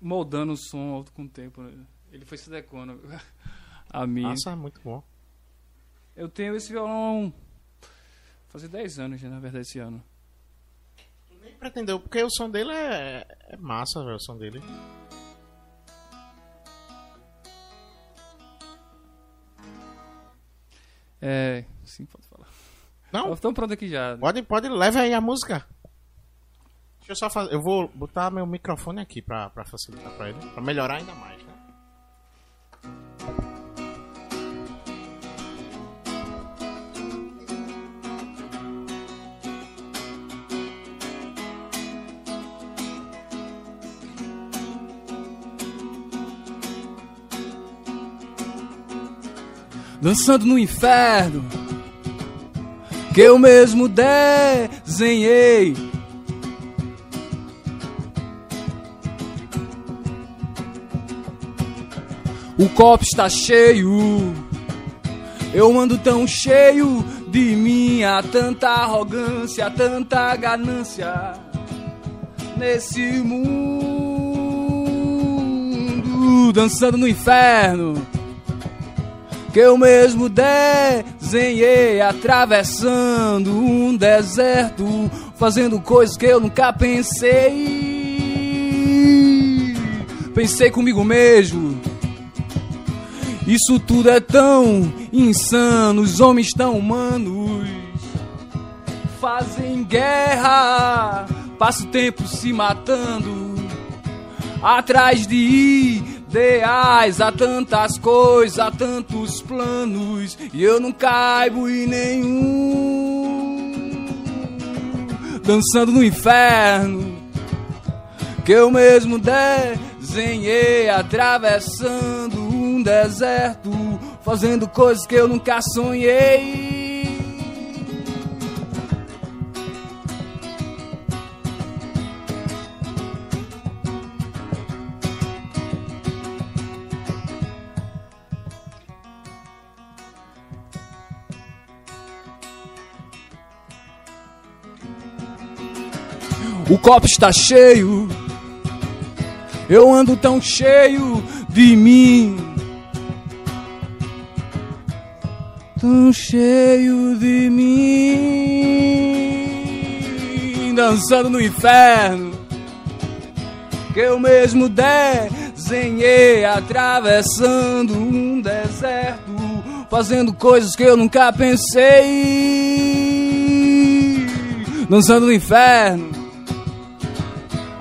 moldando o som alto com o tempo. né? Ele foi se adequando a mim. Nossa, é muito bom. Eu tenho esse violão fazer 10 anos já, na verdade, esse ano. Nem pretendeu, porque o som dele é, é massa, velho, o som dele. É, sim, pode falar. Não, Estão pronto aqui já. pode, pode, leve aí a música. Deixa eu só fazer, eu vou botar meu microfone aqui pra, pra facilitar pra ele, pra melhorar ainda mais, né? Dançando no inferno que eu mesmo desenhei. O copo está cheio, eu ando tão cheio de minha tanta arrogância, tanta ganância nesse mundo. dançando no inferno que eu mesmo desenhei atravessando um deserto, fazendo coisas que eu nunca pensei. Pensei comigo mesmo. Isso tudo é tão insano, os homens tão humanos. Fazem guerra, passa o tempo se matando. Atrás de ideais, há tantas coisas, há tantos planos, e eu não caibo em nenhum. Dançando no inferno, que eu mesmo desenhei, atravessando um deserto, fazendo coisas que eu nunca sonhei. O copo está cheio. Eu ando tão cheio de mim. Tão cheio de mim. Dançando no inferno. Que eu mesmo desenhei. Atravessando um deserto. Fazendo coisas que eu nunca pensei. Dançando no inferno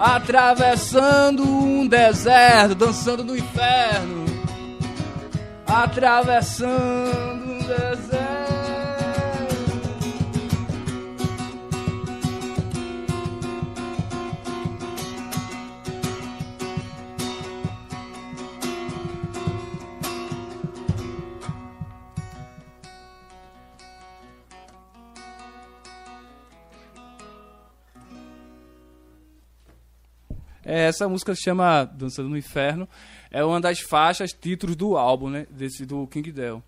atravessando um deserto, dançando no inferno, atravessando um deserto. É, essa música se chama Dançando no Inferno. É uma das faixas, títulos do álbum, né? Desse, do King Del.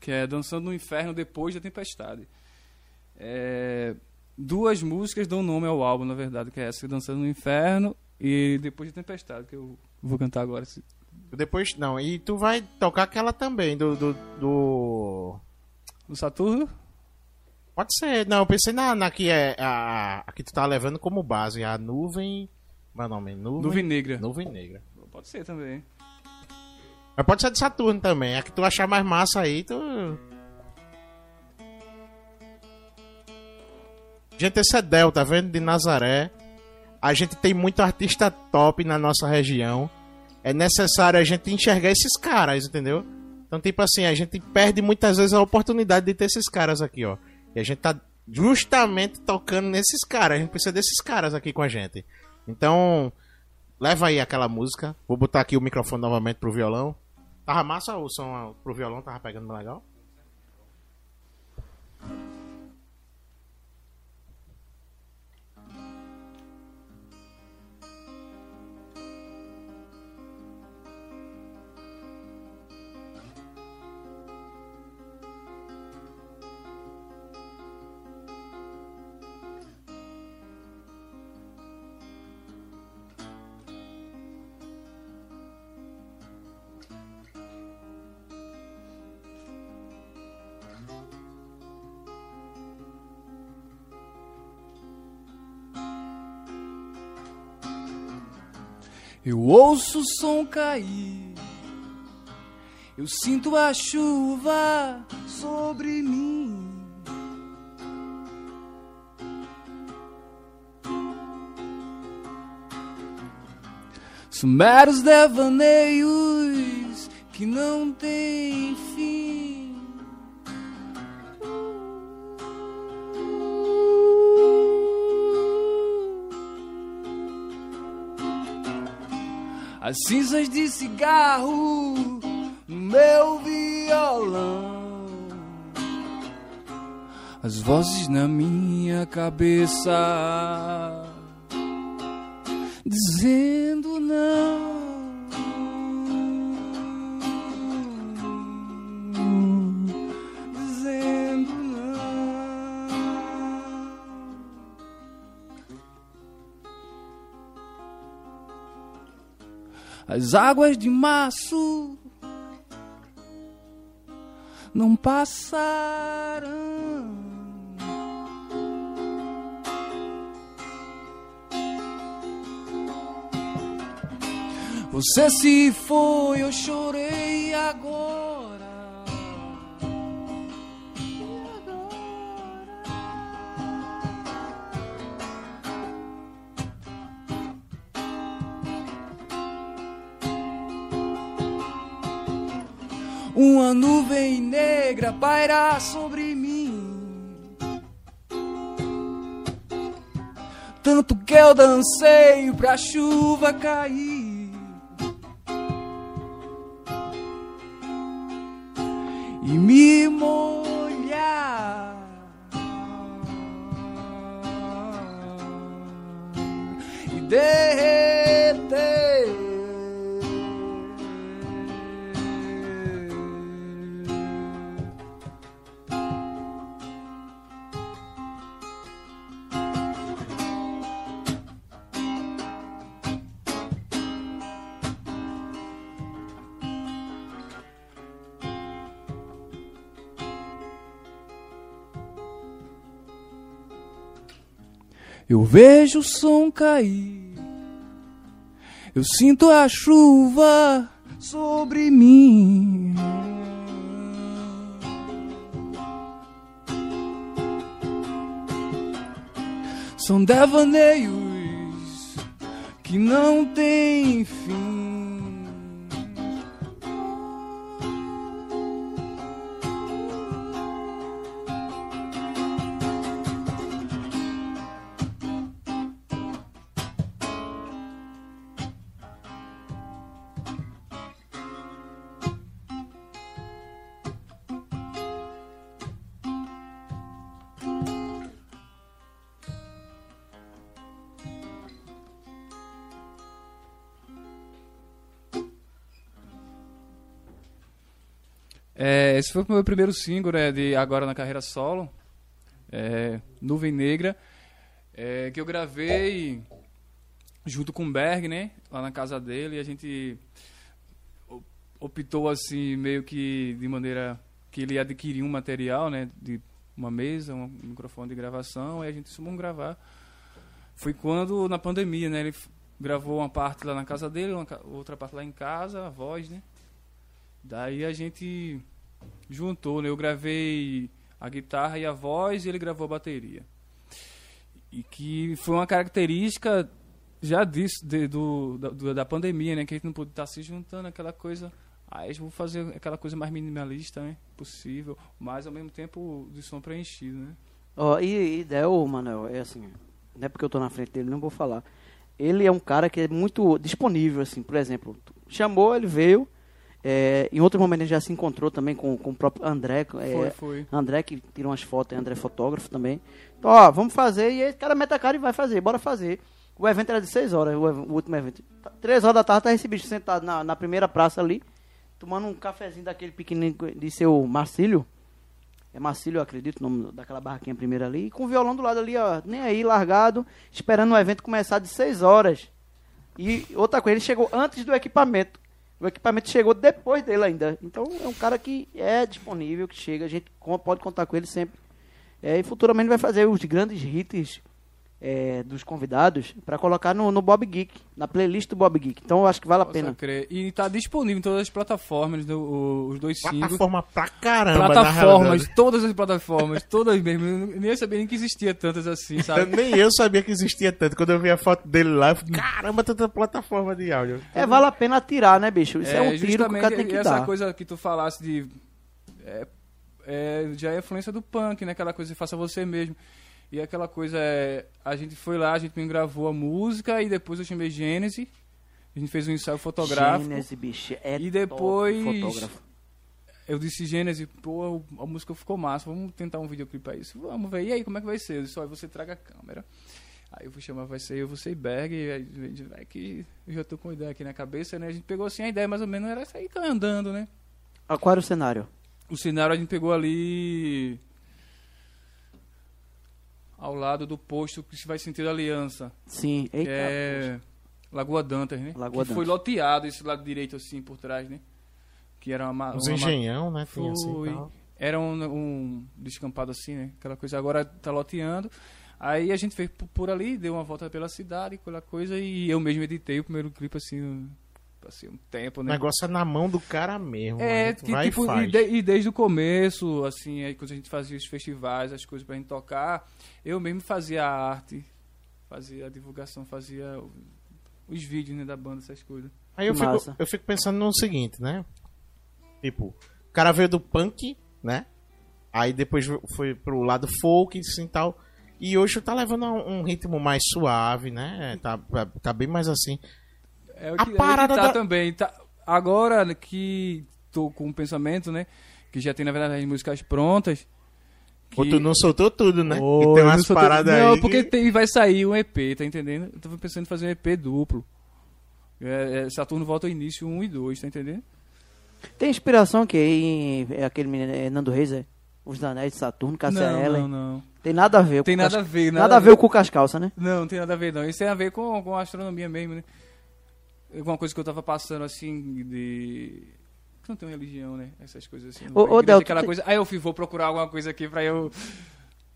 Que é Dançando no Inferno Depois da Tempestade. É, duas músicas dão nome ao álbum, na verdade, que é essa, Dançando no Inferno e Depois da Tempestade, que eu vou cantar agora. Depois, não, e tu vai tocar aquela também, do... Do, do... do Saturno? Pode ser, não, eu pensei na, na que é a, a que tu tá levando como base, a nuvem meu é nome? Nuvem, Nuvem Negra. Nuvem Negra. Pode ser também. Mas pode ser de Saturno também. A que tu achar mais massa aí, tu. Gente, esse é Del, tá vendo? De Nazaré. A gente tem muito artista top na nossa região. É necessário a gente enxergar esses caras, entendeu? Então, tipo assim, a gente perde muitas vezes a oportunidade de ter esses caras aqui, ó. E a gente tá justamente tocando nesses caras. A gente precisa desses caras aqui com a gente. Então, leva aí aquela música. Vou botar aqui o microfone novamente pro violão. Tava massa o som pro violão? Tava pegando legal? Eu ouço o som cair, eu sinto a chuva sobre mim. São meros devaneios que não têm as cinzas de cigarro meu violão, as vozes na minha cabeça dizendo não. As águas de março não passarão. Você se foi, eu chorei agora. Uma nuvem negra paira sobre mim. Tanto que eu dancei pra chuva cair. E me molhar. Eu vejo o som cair. Eu sinto a chuva sobre mim. São devaneios que não têm fim. Esse foi o meu primeiro single, né, de agora na carreira solo, é, Nuvem Negra, é, que eu gravei junto com o Berg, né, lá na casa dele, e a gente optou assim, meio que de maneira que ele adquiriu um material, né, de uma mesa, um microfone de gravação, e a gente sumou gravar. Foi quando, na pandemia, né, ele gravou uma parte lá na casa dele, uma outra parte lá em casa, a voz, né, Daí a gente juntou, né? Eu gravei a guitarra e a voz e ele gravou a bateria. E que foi uma característica já disso, de- do, da, da pandemia, né? Que a gente não pôde estar se juntando, aquela coisa. Aí eu vou fazer aquela coisa mais minimalista, né? Possível, mas ao mesmo tempo de som preenchido, né? Ó, e, e Del, Manuel, é assim, não é porque eu tô na frente dele, não vou falar. Ele é um cara que é muito disponível, assim, por exemplo, chamou, ele veio, é, em outro momento ele já se encontrou também com, com o próprio André, é, Foi, foi. André que tirou umas fotos, André é fotógrafo também. Então, ó, vamos fazer, e aí o cara mete a cara e vai fazer, bora fazer. O evento era de 6 horas, o, o último evento. 3 horas da tarde tá esse bicho sentado na, na primeira praça ali, tomando um cafezinho daquele pequenininho de seu Marcílio. É Marcílio, eu acredito, o nome daquela barraquinha primeira ali. E com o violão do lado ali, ó, nem aí, largado, esperando o evento começar de 6 horas. E outra coisa, ele chegou antes do equipamento. O equipamento chegou depois dele ainda. Então é um cara que é disponível, que chega, a gente pode contar com ele sempre. É, e futuramente vai fazer os grandes hits é, dos convidados para colocar no, no Bob Geek, na playlist do Bob Geek. Então eu acho que vale a pena. crer. E tá disponível em todas as plataformas, né, o- os dois singles. Plataforma pra caramba, plataformas, todas as plataformas, todas mesmo. Eu nem sabia nem que existia tantas assim, Eu- sabe? nem eu sabia que existia tanto. Quando eu vi a foto dele lá, eu falei, caramba, tanta plataforma de áudio. É, vale a pena atirar, né, bicho? Isso é, um tiro que o cara tem que essa dar. coisa que tu falasse de. É, é, já é influência do punk, né? Aquela coisa de faça você mesmo. E aquela coisa é. A gente foi lá, a gente gravou a música e depois eu chamei Gênese. A gente fez um ensaio fotográfico. Gênese, bicho, é E depois- fotógrafo. Eu disse, Gênese, pô, a música ficou massa, vamos tentar um videoclipe pra isso. Vamos ver, e aí, como é que vai ser? Eu disse, olha, você traga a câmera. Aí eu fui chamar, vai ser eu, você e Berg, e aí, vai que eu já tô com uma ideia aqui na cabeça, né? A gente pegou assim, a ideia mais ou menos era sair andando, né? Ah, qual era o cenário? O cenário a gente pegou ali ao lado do posto que se vai sentido aliança. Sim, eita. é Lagoa Dantas, né? Lagoa que foi Dantas. loteado esse lado direito assim por trás, né? Que era uma, Os uma- engenhão, né? Assim Foi. tal. Era um, um descampado assim, né? Aquela coisa. Agora tá loteando. Aí a gente fez por- por ali, deu uma volta pela cidade, aquela coisa, e eu mesmo editei o primeiro clipe assim, assim um tempo, O né? negócio é na mão do cara mesmo. É, que, vai tipo, e e, de- e desde o começo, assim, aí quando a gente fazia os festivais, as coisas pra gente tocar, eu mesmo fazia a arte, fazia a divulgação, fazia o- os vídeos né, da banda, essas coisas. Aí eu fico, eu fico pensando no seguinte, né? Tipo, o cara veio do punk, né? Aí depois foi pro lado folk assim tal. E hoje tá levando a um, um ritmo mais suave, né? Tá, tá bem mais assim. É o A que, é o que parada tá da- também. Tá, agora que tô com o pensamento, né? Que já tem, na verdade, as músicas prontas. Ou que- tu não soltou tudo, né? E tem umas paradas tão- Não, aí. porque que- tem, vai sair um EP, tá entendendo? Eu tava pensando em fazer um EP duplo. É, é, Saturno volta ao início 1 e 2, tá entendendo? Tem inspiração que em é aquele menino, é Nando Reis, é? Os Anéis de Saturno, Cassia não, Ellen. não, não. Tem nada a ver. Tem com nada cas- a ver, Nada, a ver com as calças, né? Não, não tem nada a ver, não. Isso tem a ver com, com a astronomia mesmo, né? Alguma coisa que eu tava passando, assim, de... Não tem religião, né? Essas coisas assim. Ô, ô, igreja, Del, aquela coisa... Aí eu fui, vou procurar alguma coisa aqui pra eu...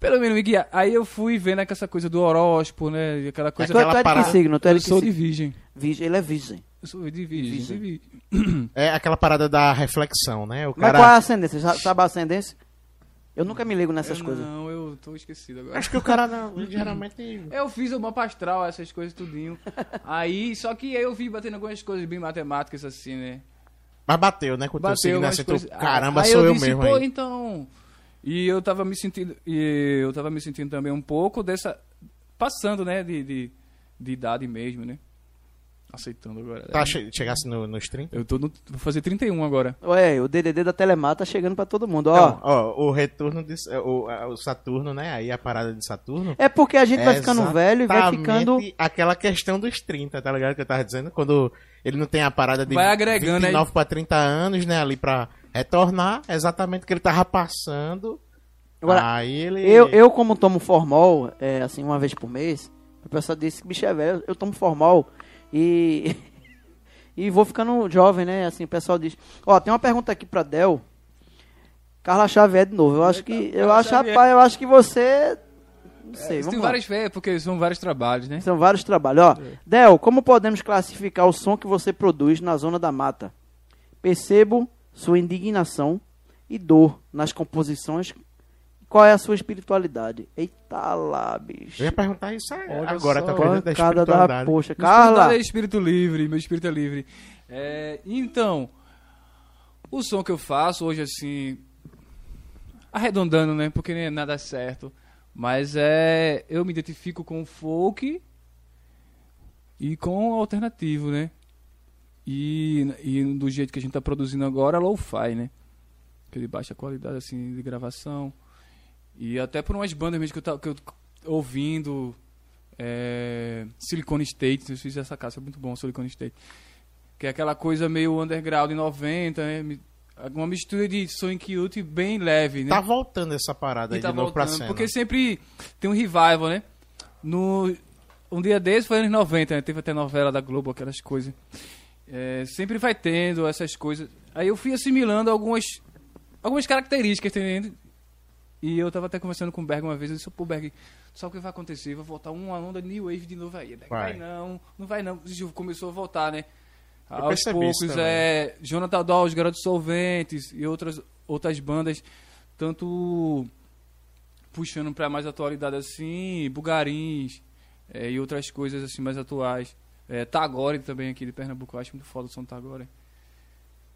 Pelo menos me guiar. Aí eu fui vendo essa coisa do horóscopo, né? E aquela coisa... Tu, é- tu é de que parada- signo? Tu é Eu sou de virgem. Virgem, Ele é virgem. Eu sou de virgem. Virgem. de virgem. É aquela parada da reflexão, né? O Mas cara. qual é a ascendência? Sabe a ascendência? Eu nunca me ligo nessas Eu coisas. Não, eu tô esquecido agora. Acho que o cara não, geralmente. Eu fiz o mapa astral, essas coisas tudinho. Aí, só que aí eu vi batendo algumas coisas bem matemáticas assim, né? Mas bateu, né? Com o teu Bateu signo tu, coisas. caramba, aí sou eu, disse, mesmo Pô, aí. então. E eu tava me sentindo. E eu tava me sentindo também um pouco dessa. Passando, né? De, de, de idade mesmo, né? Aceitando agora. Tá, che chegasse no, nos 30? Eu tô no. Vou fazer 31 agora. Ué, o DDD da Telemar tá chegando pra todo mundo. Ó, Não, ó, o retorno de. O, o Saturno, né? Aí a parada de Saturno. é porque a gente vai ficando velho e vai ficando... Aquela questão dos 30, tá ligado? Que eu tava dizendo. Quando ele não tem a parada de Vai agregando, 29 pra 30 anos, né? Ali pra retornar. é Exatamente o que ele tava passando. Agora, aí ele. Eu, eu como tomo formol, é, assim, uma vez por mês, o pessoal disse que bicho é velho, eu tomo formol e... e vou ficando jovem, né? Assim, o pessoal diz... Ó, tem uma pergunta aqui pra Del. Carla Xavier de novo. Eu acho que... Eu Carla acho, Xavier. rapaz, eu acho que você... Não sei, tem vamos lá. várias fé, porque são vários trabalhos, né? São vários trabalhos. Ó, Del, como podemos classificar o som que você produz na zona da mata? Percebo sua indignação e dor nas composições. Qual é a sua espiritualidade? Eita lá, bicho. Eu ia perguntar isso aí Olha agora, só. tá perdendo da espiritualidade. poxa. Meu Carla, é espírito livre, meu espírito é livre. É, então, o som que eu faço hoje, assim, arredondando, né? Porque nem é nada certo. Mas é. Eu me identifico com o folk e com o alternativo, né? E, e do jeito que a gente tá produzindo agora, low-fi, né? Que de baixa qualidade, assim, de gravação. E até por umas bandas mesmo que eu, tava, que eu ouvindo. É, Silicone State, eu fiz essa casa, é muito bom Silicone State. Que é aquela coisa meio underground 90, né? Uma mistura de Sonic Youth bem leve, né? Tá voltando essa parada E aí tá de novo pra voltando, cena. Porque sempre tem um revival, né? No, um dia desse foi anos 90, né? Teve até novela da Globo, aquelas coisas. É, sempre vai tendo essas coisas. Aí eu fui assimilando algumas, algumas características, tá entendendo? E eu tava até conversando com o Berg uma vez, eu disse, pô, Berg, sabe o que vai acontecer? Vai voltar uma onda New Wave de novo aí. Berg, Vai. vai. não, não vai não. Isso Começou a voltar, né? Aos percebi isso poucos, é... Jonathan Dahl, os Garotos Solventes e outras, outras bandas, tanto puxando pra mais atualidade assim, Bugarins é, e outras coisas assim mais atuais. É, Tagore também aqui de Pernambuco, eu acho muito foda o som Tagore.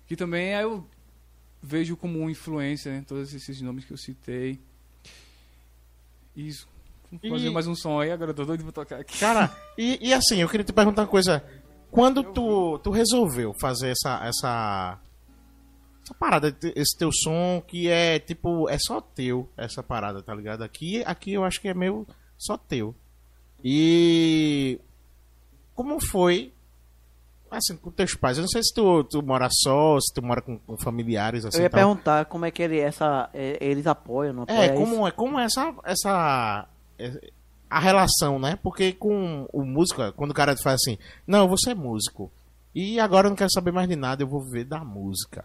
Que também aí eu vejo como influência, né? Todos esses nomes que eu citei. Isso. Vou E- fazer mais um som aí, agora eu tô doido pra tocar aqui. Cara, e, e assim, eu queria te perguntar uma coisa. Quando tu, tu resolveu fazer essa, essa. Essa parada, esse teu som que é tipo. É só teu, essa parada, tá ligado? Aqui, aqui eu acho que é meio só teu. E. Como foi. Assim, com teus pais? Eu não sei se tu, tu mora só, se tu mora com, com familiares, assim. eu ia tal. perguntar como é que ele, essa, é, eles apoiam, não apoiam? É, isso? como é como é essa essa é, a relação, né? Porque com o músico, quando o cara faz assim, não, você é músico. E agora eu não quero saber mais de nada, eu vou viver da música.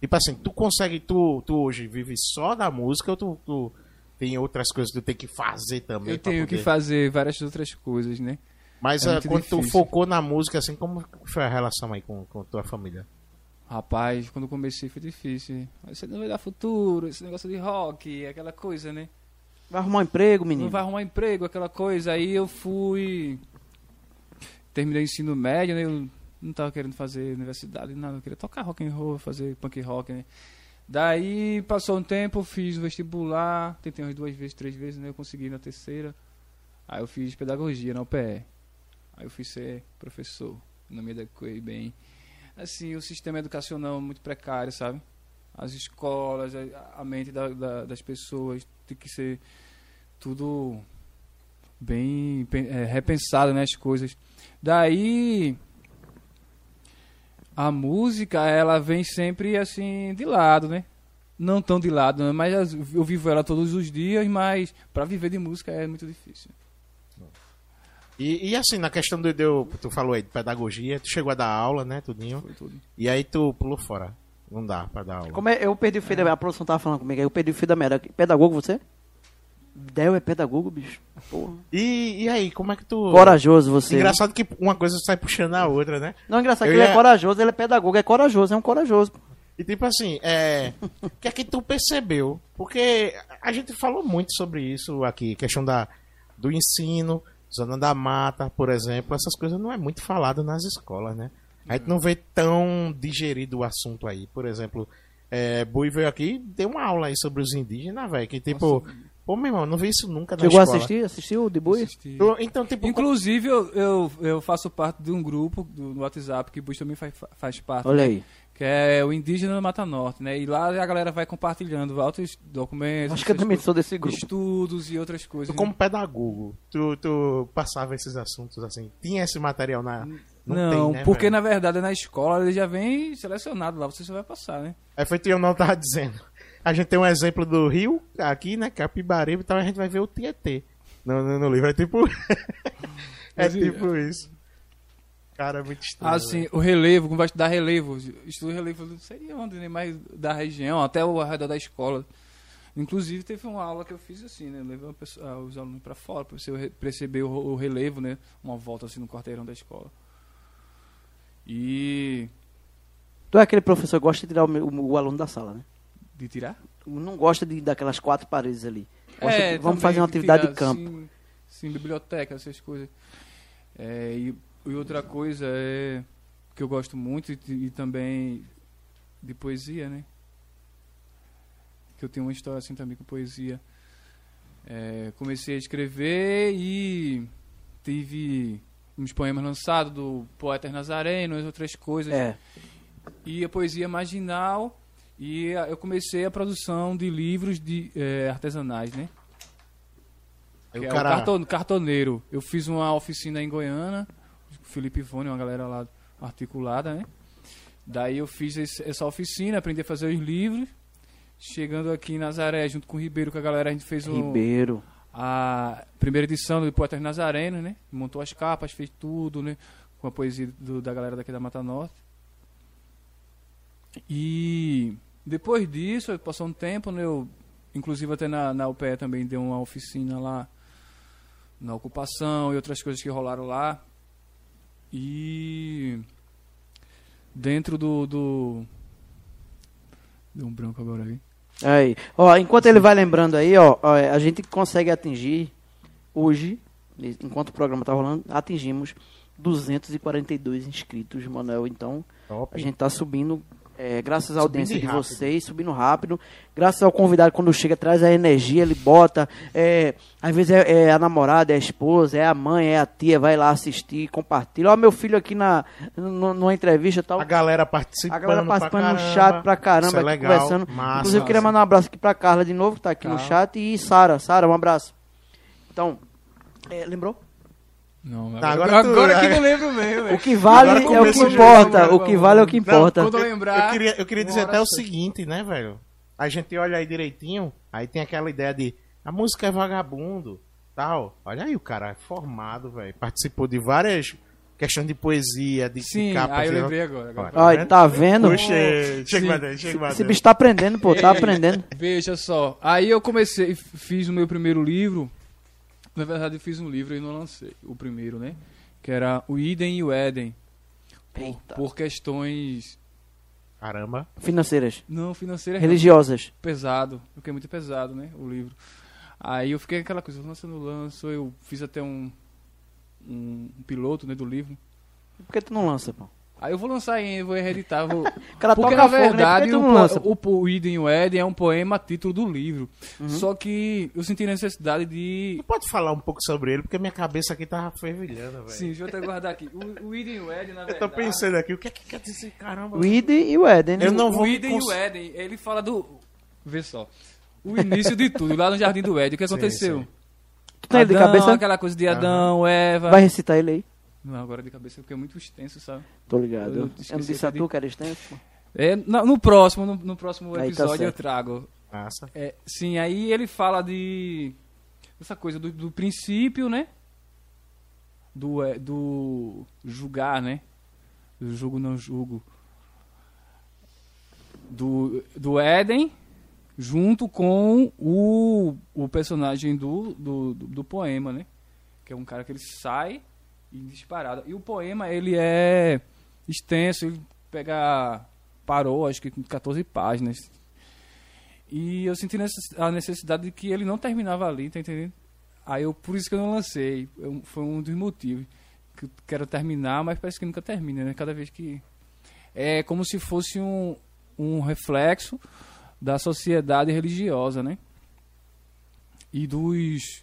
Tipo assim, tu consegue, tu, tu hoje vive só da música ou tu, tu tem outras coisas que tu tem que fazer também? Eu tenho que poder- fazer várias outras coisas, né? Mas é muito quando tu difícil. focou na música, assim, como foi a relação aí com, com tua família? Rapaz, quando comecei foi difícil. Você não vai dar futuro, esse negócio de rock, aquela coisa, né? Vai arrumar um emprego, menino? Não vai arrumar emprego, aquela coisa. Aí eu fui. Terminei o ensino médio, né? Eu não tava querendo fazer universidade, nada. Eu queria tocar rock and roll, fazer punk rock, né? Daí passou um tempo, fiz o vestibular, tentei umas duas vezes, três vezes, né? Eu consegui na terceira. Aí eu fiz pedagogia na UPE. Aí eu fui ser professor. Não me adequei bem. Assim, o sistema educacional é muito precário, sabe? As escolas, a, mente da- da- das pessoas tem que ser tudo bem é, repensado, né, as coisas. Daí a música, ela vem sempre assim de lado, né? Não tão de lado, mas as- eu vivo ela todos os dias, mas para viver de música é muito difícil. E, e assim, na questão do, do. Tu falou aí de pedagogia, tu chegou a dar aula, né, tudinho. Foi tudo. E aí tu pulou fora. Não dá pra dar aula. Como é, eu perdi o fio da A produção tava falando comigo aí, eu perdi o fio da merda. Pedagogo você? Del é pedagogo, bicho. Porra. E, e aí, como é que tu. Corajoso você. Engraçado que uma coisa sai puxando a outra, né? Não, engraçado Eu que ele ia- é corajoso, ele é pedagogo, é corajoso, é um corajoso. E tipo assim, é. O que é que tu percebeu? Porque a gente falou muito sobre isso aqui, questão da, do ensino, zona da mata, por exemplo, essas coisas não é muito falado nas escolas, né? A gente não vê tão digerido o assunto aí. Por exemplo, é, Bui veio aqui deu uma aula aí sobre os indígenas, velho. Que tipo, pô, meu irmão, não vi isso nunca na Chegou a escola. assistir? Assistiu o de Bui? Assisti. Então, tipo, Inclusive, eu, eu, eu faço parte de um grupo do, no WhatsApp que Bush também faz, faz parte. Olha né? Que é o Indígena Mata Norte, né? E lá a galera vai compartilhando altos documentos, Acho que eu também sou desse grupo. estudos e outras coisas. tu como pedagogo, tu, tu passava esses assuntos assim, tinha esse material na... Não, tem, né, porque velho? na verdade na escola ele já vem selecionado lá, você só vai passar, né? Aí foi o que não tava dizendo. A gente tem um exemplo do Rio, aqui, né? Capibaribe e tal, a gente vai ver o Tietê no, no, no livro. É tipo. é tipo isso. Cara, é muito estranho. Assim, velho. o relevo, como vai estudar relevo, estudo relevo não sei onde, né? Mas da região, até o redor da escola. Inclusive teve uma aula que eu fiz assim, né? Levei uma pessoa- ah, os alunos para fora para você perceber o, o relevo, né? Uma volta assim no quarteirão da escola. E Tu é aquele professor que gosta de tirar o, meu- o- o aluno da sala, né? de tirar? Não gosta de daquelas quatro paredes ali. Gosta de- vamos É, também fazer uma atividade tirar, de campo. Sim, sim, biblioteca, essas coisas. É, e, e outra coisa é que eu gosto muito e, e também de poesia, né? Que eu tenho uma história assim também com poesia. É, comecei a escrever e tive uns poemas lançados do poeta Nazareno e outras coisas É. e a poesia marginal e eu comecei a produção de livros de eh, artesanais, né? Que o é o carton- cartoneiro. Eu fiz uma oficina em Goiânia, Felipe Ivone, uma galera lá articulada, né? Daí eu fiz esse- essa oficina, aprendi a fazer os livros. Chegando aqui em Nazaré, junto com o Ribeiro, com a galera, a gente fez um, Ribeiro. a primeira edição do Poetas Nazarenos, né? Montou as capas, fez tudo, né? Com a poesia do- da galera daqui da Mata Norte. E depois disso, passou um tempo, né? Eu, inclusive até na, na UPE também deu uma oficina lá na ocupação e outras coisas que rolaram lá. E dentro do. do... Deu um branco agora aí. Aí. Ó, enquanto ele vai lembrando aí, ó, ó, a gente consegue atingir hoje, enquanto o programa tá rolando, atingimos 242 inscritos, Manuel. Então, Top. a gente tá subindo, é, graças à audiência de rápido. vocês, subindo rápido. Graças ao convidado, quando chega, traz a energia, ele bota. é, às vezes é, é a namorada, é a esposa, é a mãe, é a tia, vai lá assistir, compartilha. Ó, meu filho aqui na, nu- numa entrevista tal. A galera participando. A galera participando no chat pra caramba, Isso é legal, conversando. Massa, Inclusive, eu queria mandar um abraço aqui pra Carla de novo, que tá aqui no Carla. chat. E Sara. Sara, um abraço. Então, é, lembrou? Não, Tá, agora, agora tu- agora que não lembro mesmo. O que vale é o que importa. O que vale é o que importa. Quando eu lembrar. Eu queria, eu queria dizer até o seguinte, né, velho? A gente olha aí direitinho, aí tem aquela ideia de a música é vagabundo, tal. Olha aí, o cara é formado, velho. Participou de várias questões de poesia, de, de Sim, capa. aí eu lembrei agora. agora. Olha, tá vendo? Puxa, chega mais dentro, chega mais Esse bicho tá aprendendo, pô, tá aprendendo. Veja só, aí eu comecei, fiz o meu primeiro livro. Na verdade, eu fiz um livro e não lancei o primeiro, né? Que era o Idem e o Éden. Por, por questões Caramba. Financeiras, não financeiras, religiosas. não, pesado, porque é muito pesado, né? O livro. Aí eu fiquei aquela coisa, lança no lanço, eu fiz até um, um, piloto né, do livro. Por que tu não lança, pô? Aí eu vou lançar e vou reeditar. Vou... O cara Porque toca na fogo, né? Verdade que tu o, não o, o Idem e o Éden é um poema título do livro. Uhum. Só que eu senti necessidade de Tu pode falar um pouco sobre ele, porque minha cabeça aqui tava fervilhando, velho. Sim, deixa eu até guardar aqui. O, o Idem e o Éden, na Eu verdade. tô pensando aqui, o que é que quer dizer, caramba? O Id e o Éden, né? Eu não O vou Idem e cons- o Éden, ele fala do. Vê só. O início de tudo, lá no Jardim do Éden, o que Sim, aconteceu? sim. Tu tem ele de cabeça? aquela coisa de Adão, Eva. Vai recitar ele aí. Não, agora de cabeça porque é muito extenso, sabe? Tô ligado. Eu Eu, não disse a até tu que era extenso? É, no, no próximo, no, no próximo tá episódio eu certo. trago. Massa. É, sim, aí ele fala de. Essa coisa do, do princípio, né? Do, é, do julgar, né? Do julgo não julgo. Do, do Éden, junto com o, o personagem do, do, do, do poema, né? Que é um cara que ele sai disparada. E o poema, ele é extenso, ele pega. Parou, acho que com 14 páginas. E eu senti a necessidade de que ele não terminava ali, tá entendendo? Aí eu, por isso que eu não lancei. Eu- foi um dos motivos. Que eu quero terminar, mas parece que nunca termina, né? Cada vez que. É como se fosse um, um reflexo da sociedade religiosa, né? E dos,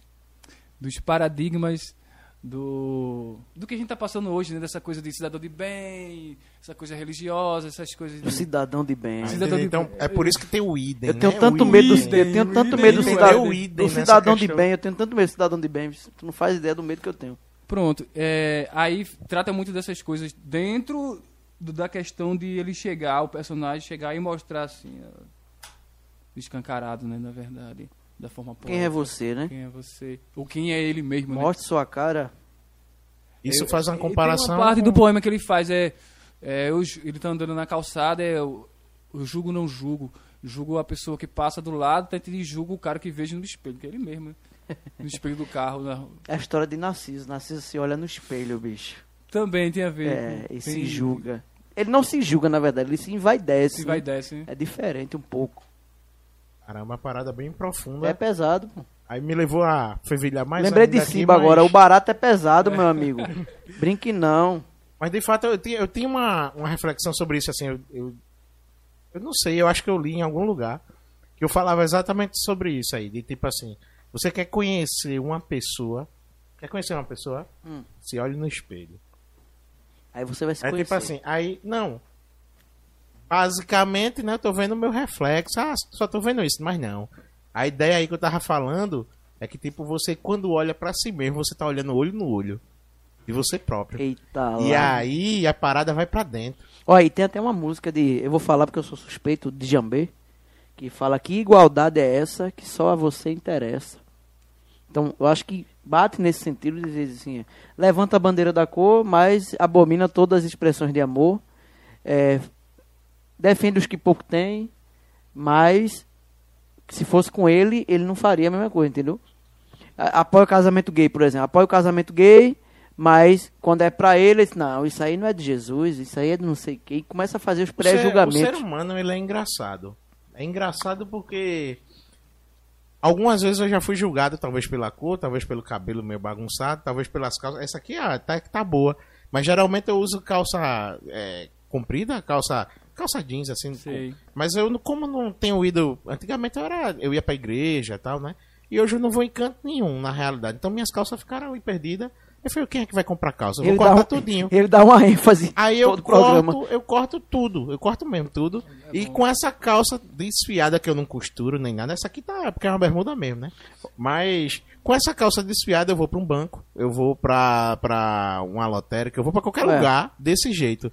dos paradigmas do, do que a gente tá passando hoje, né? Dessa coisa de cidadão de bem, essa coisa religiosa, essas coisas de... cidadão de bem. Cidadão de- Então, é por isso que tem o idem, Eu tenho né? tanto O medo, idem. eu tenho tanto Idem, medo do cidadão, idem do cidadão de bem. Eu tenho tanto medo do cidadão de bem. Tu não faz ideia do medo que eu tenho. Pronto, é, aí trata muito dessas coisas dentro do- da questão de ele chegar, o personagem chegar e mostrar assim, ó, escancarado, né, na verdade, da forma Quem é poética. você, né? Quem é você? Ou quem é ele mesmo, né? Mostre sua cara. Isso Eu- faz uma e tem comparação. uma parte com- do poema que ele faz é, é eu ele tá andando na calçada, é eu, eu julgo não julgo, julgo a pessoa que passa do lado, tenta e julgo o cara que vejo no espelho, que é ele mesmo, né? no espelho do carro, na- É a história de Narciso. Narciso se olha no espelho, bicho. também tem a ver. É, e se julga. Ele não se julga, na verdade. Ele se envaidece. Se vai né? desce, né? É diferente um pouco. Caramba, uma parada bem profunda. É pesado. pô. Aí me levou a fervilhar mais Lembrei de aqui, Simba mas- agora. O barato é pesado, meu amigo. Brinque não. Mas de fato eu tinha, eu tinha uma, uma reflexão sobre isso, assim, eu, eu, eu não sei, eu acho que eu li em algum lugar que eu falava exatamente sobre isso aí, de tipo assim, você quer conhecer uma pessoa, quer conhecer uma pessoa, Hum. se olhe no espelho. Aí você vai se É conhecer. tipo assim, aí, não. Basicamente, né, eu tô vendo o meu reflexo, ah, só tô vendo isso, mas não. A ideia aí que eu tava falando é que, tipo, você quando olha pra si mesmo, você tá olhando olho no olho de você próprio. Eita E lá. aí a parada vai pra dentro. Ó, e tem até uma música de. Eu vou falar porque eu sou suspeito de Jambê. Que fala que igualdade é essa que só a você interessa. Então, eu acho que bate nesse sentido de dizer assim: levanta a bandeira da cor, mas abomina todas as expressões de amor. é, defende os que pouco têm, mas se fosse com ele, ele não faria a mesma coisa, entendeu? Apoia o casamento gay, por exemplo. Apoia o casamento gay, mas quando é pra ele, ele diz, não, isso aí não é de Jesus, isso aí é de não sei quem. E começa a fazer os O ser- O ser pré-julgamentos. humano, ele é engraçado. É engraçado porque algumas vezes eu já fui julgado, talvez pela cor, talvez pelo cabelo meio bagunçado, talvez pelas calças. Essa aqui ah, tá, tá boa. Mas geralmente eu uso calça é, comprida, calça calça jeans assim. Sei. Mas eu, não- como não tenho ido, antigamente eu era, eu ia pra igreja, e tal, né? E hoje eu não vou em canto nenhum, na realidade. Então minhas calças ficaram aí perdidas. Eu falei, quem é que vai comprar calça? Eu vou Ele dá, cortar um- tudinho. ele dá uma ênfase Aí eu todo o programa. corto, eu corto tudo, eu corto mesmo tudo. e com essa calça desfiada que eu não costuro nem nada, essa aqui tá, porque é uma bermuda mesmo, né? Mas com essa calça desfiada eu vou pra um banco, eu vou pra, pra uma lotérica, eu vou pra qualquer É. lugar desse jeito.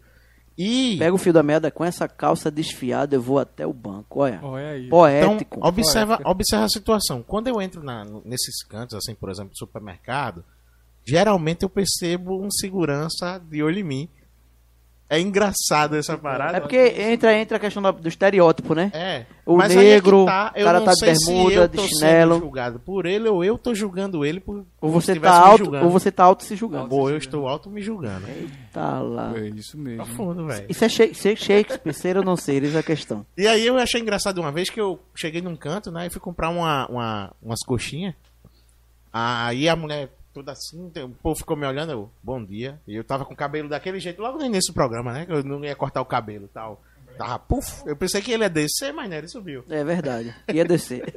E Pega o fio da merda, com essa calça desfiada eu vou até o banco. Olha, Olha aí. então, poético. observa, observa a situação. Quando eu entro na- nesses cantos, assim, por exemplo, supermercado, geralmente eu percebo um segurança de olho em mim. É engraçado essa parada. É porque entra, entra a questão do estereótipo, né? É. O Mas é negro, tá, eu o cara não tá de sei se bermuda, eu de tô chinelo. sendo julgado por ele ou eu tô julgando ele por Ou você tá alto, julgando. ou você tá alto se julgando. Ou eu estou alto me julgando. Tá lá. É isso mesmo. Profundo, velho. Isso é Shake- ser Shakespeare, ser ou não ser, isso é a questão. E aí eu achei engraçado uma vez que eu cheguei num canto, né? E fui comprar uma, uma, umas coxinhas. Aí a mulher toda assim, o povo ficou me olhando, eu, bom dia. E eu tava com o cabelo daquele jeito, logo no início do programa, né? Que eu não ia cortar o cabelo e tal. Tava, puf, eu pensei que ele ia descer, mas não, ele subiu. É verdade. Ia descer.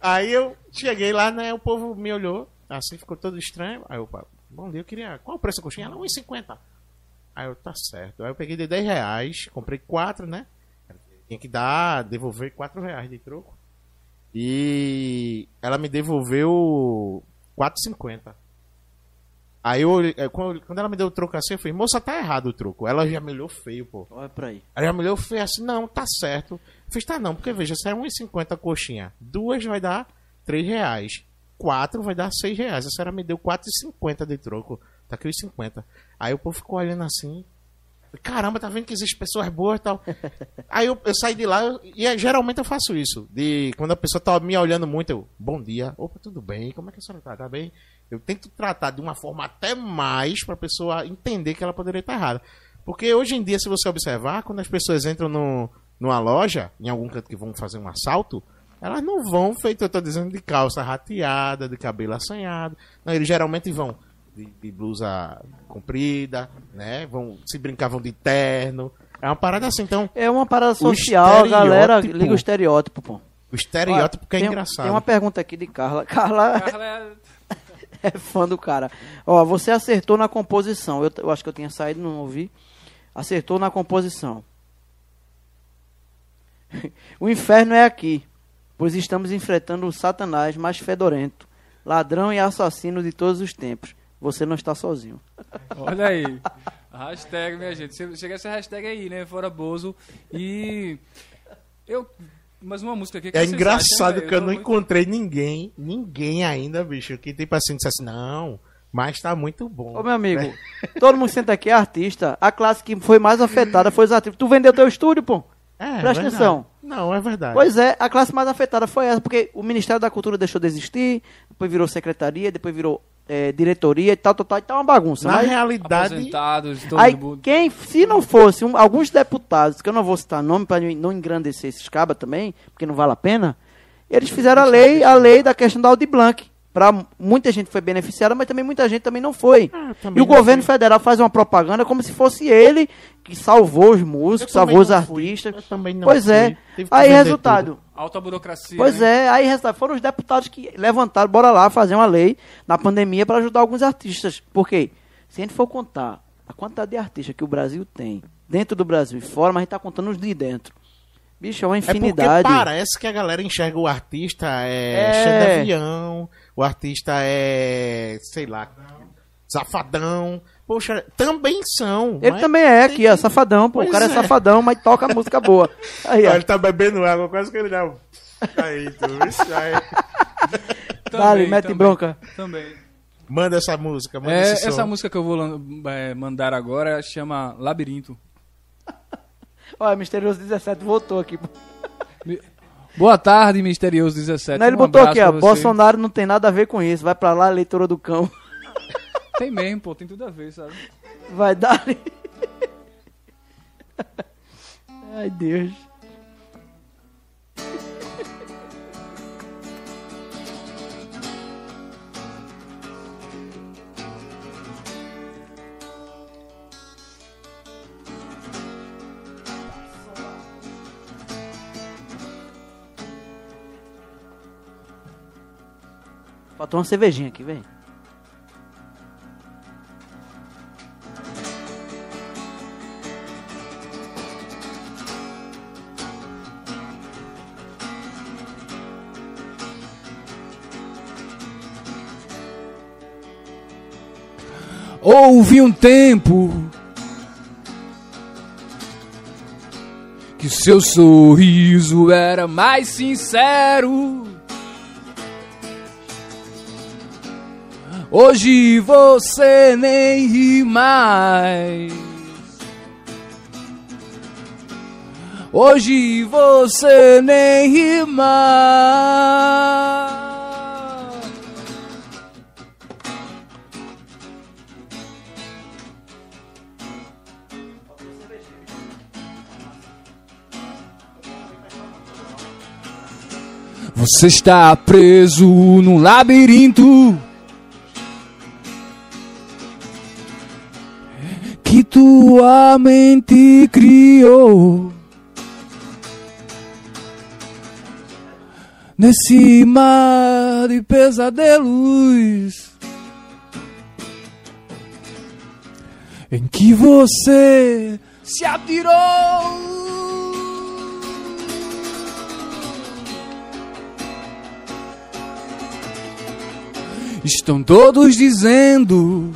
Aí eu cheguei lá, né? O povo me olhou, assim, ficou todo estranho. Aí eu, bom dia, eu queria. Qual o preço da coxinha? Ela, 1,50. Aí eu, tá certo. Aí eu peguei de 10 reais, comprei quatro, né? Tinha que dar, devolver 4 reais de troco. E ela me devolveu 4,50. Aí eu, eh, quando ela me deu o troco assim, eu falei, moça, tá errado o troco. Ela já me olhou feio, pô. Olha pra aí. Aí a mulher fez assim, não, tá certo. Eu fiz, tá não, porque veja, se é 1,50 a coxinha, duas vai dar 3 reais. Quatro vai dar 6 reais. A senhora me deu 4,50 de troco. Tá aqui os 50. Aí o povo ficou olhando assim. Caramba, tá vendo que existem pessoas boas e tal. Aí eu, eu saí de lá eu- e é, geralmente eu faço isso. De quando a pessoa tá me olhando muito, eu, bom dia, opa, tudo bem? Como é que a senhora tá? Tá bem? Eu tento tratar de uma forma até mais pra pessoa entender que ela poderia estar errada. Porque hoje em dia, se você observar, quando as pessoas entram no, numa loja, em algum canto que vão fazer um assalto, elas não vão, feito eu tô dizendo, de calça rateada, de cabelo assanhado. Não, eles geralmente vão de, de blusa comprida, né? Vão, se brincavam de terno. É uma parada assim, então, É uma parada social, a galera liga o estereótipo, pô. o estereótipo que é tem, engraçado. Tem uma pergunta aqui de Carla. Carla Carla é- é fã do cara. Ó, você acertou na composição. Eu, eu acho que eu tinha saído, não ouvi. Acertou na composição. o inferno é aqui, pois estamos enfrentando o Satanás mais fedorento, ladrão e assassino de todos os tempos. Você não está sozinho. Olha aí. Hashtag, minha gente. Che- Chega essa hashtag aí, né? Fora Bozo. E. Eu. Mais uma música aqui que É engraçado acham, que eu velho? não tô muito- encontrei ninguém, ninguém ainda, bicho, que tipo assim disse assim, não, mas tá muito bom. Ô, meu amigo, todo mundo senta aqui é artista. A classe que foi mais afetada foi os artistas. Tu vendeu teu estúdio, pô? É, Presta verdade. atenção. Não, é verdade. Pois é, a classe mais afetada foi essa, porque o Ministério da Cultura deixou de existir, depois virou secretaria, depois virou é, diretoria e tal, tal, tal, e tá uma bagunça. Na Mas, realidade, Aposentados, todo aí, mundo. quem, se não fosse um- alguns deputados, que eu não vou citar nome para não engrandecer esses cabas também, porque não vale a pena, eles fizeram a lei, a lei da questão da Audi Blanc. Pra muita gente foi beneficiada, mas também muita gente também não foi. Ah, e também o não governo federal faz uma propaganda como se fosse ele que salvou os músicos, Eu salvou os não fui. artistas. Eu também não pois é. fui. Que Aí, resultado, Alta burocracia. Pois né? é, aí resultado, foram os deputados que levantaram, bora lá fazer uma lei na pandemia para ajudar alguns artistas. Por quê? Se a gente for contar a quantidade de artistas que o Brasil tem, dentro do Brasil e fora, mas a gente tá contando os de dentro. Bicho, é uma É porque infinidade. parece que a galera enxerga o artista é, É. cheio de avião, o artista é, sei lá, safadão. Poxa, também são. Ele mas- também é aqui, ó, safadão, pô. Pois o cara é. é. safadão, mas toca música boa. Aí, ó. Ele tá bebendo água, quase que ele dá um... Aí, tu, isso aí. Dale, mete também, bronca. Também. Manda essa música, manda É, esse essa música que eu vou é, mandar agora chama Labirinto. Ó, Misterioso 17 voltou aqui. Boa tarde, Misterioso 17. Não, ele Um botou aqui, ó. Bolsonaro não tem nada a ver com isso. Vai pra lá, leitura do cão. Tem mesmo, pô, tem tudo a ver, sabe? Vai dar. Ai, Deus. Faltou uma cervejinha aqui, vem. Houve um tempo que seu sorriso era mais sincero. Hoje você nem ri mais. Hoje você nem ri mais. Você está preso num labirinto tua mente criou. Nesse mar de pesadelos em que você se atirou. Estão todos dizendo,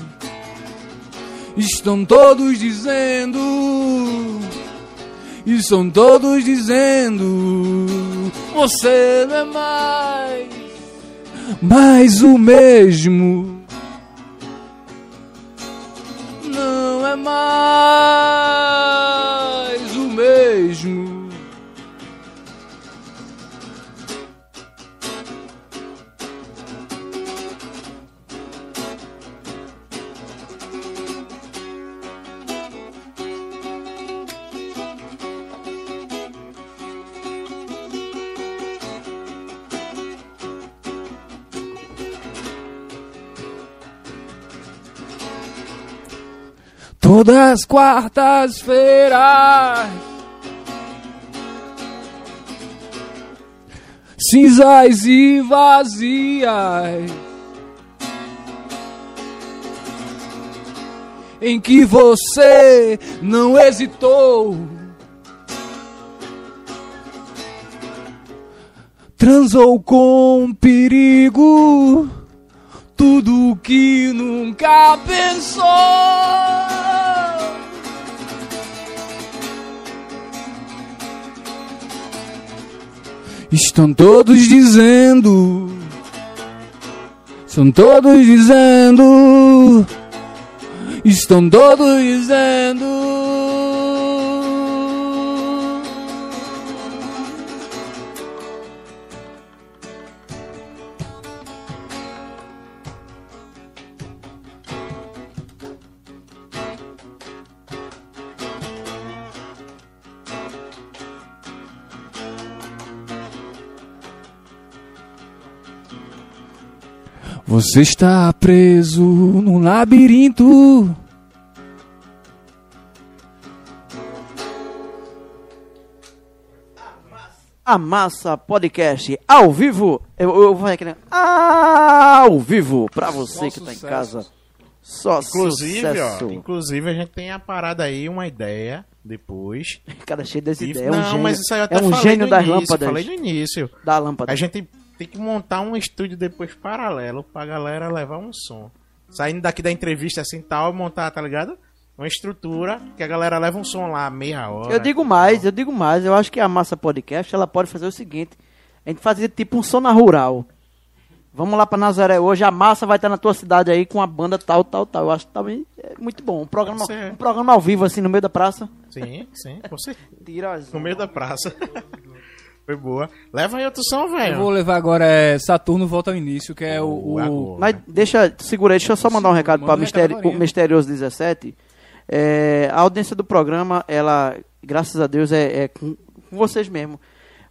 estão todos dizendo, estão todos dizendo, você não é mais, mais o mesmo. Não é mais o mesmo. Todas quartas-feiras. Cinzas e vazias. Em que você não hesitou. Transou com perigo tudo que nunca pensou. Estão todos dizendo, estão todos dizendo, estão todos dizendo. Você está preso num labirinto. A Massa Podcast ao vivo. Eu, eu vou fazer aquele. Ao vivo pra você Só que tá em sucesso. casa. Só Inclusive, sucesso. ó, inclusive a gente tem a parada aí, uma ideia depois. Cara cheio dessa E- ideia. É um não, gênio, mas isso aí eu até é um falei gênio no das início, lâmpadas. Falei no início. Da lâmpada. A gente tem que montar um estúdio depois paralelo pra galera levar um som. Saindo daqui da entrevista assim tal, montar, tá ligado? Uma estrutura que a galera leva um som lá, meia hora. Eu digo mais, eu digo mais. Eu acho que a Massa Podcast ela pode fazer o seguinte: a gente fazer tipo um Sona Rural. Vamos lá pra Nazaré hoje, a massa vai estar na tua cidade aí com a banda tal, tal, tal. Eu acho que também é muito bom. Um programa, um programa ao vivo, assim, no meio da praça. Sim, sim, com certeza. Tira as... No meio da praça. Foi boa. Leva aí outro som, Eu velho. vou levar agora é Saturno Volta ao Início, que é o, o-. Mas deixa, segura aí, deixa eu só mandar um recado Manda para um Misteri o Misterioso 17. É, a audiência do programa, ela, graças a Deus, é, é com, com vocês mesmo.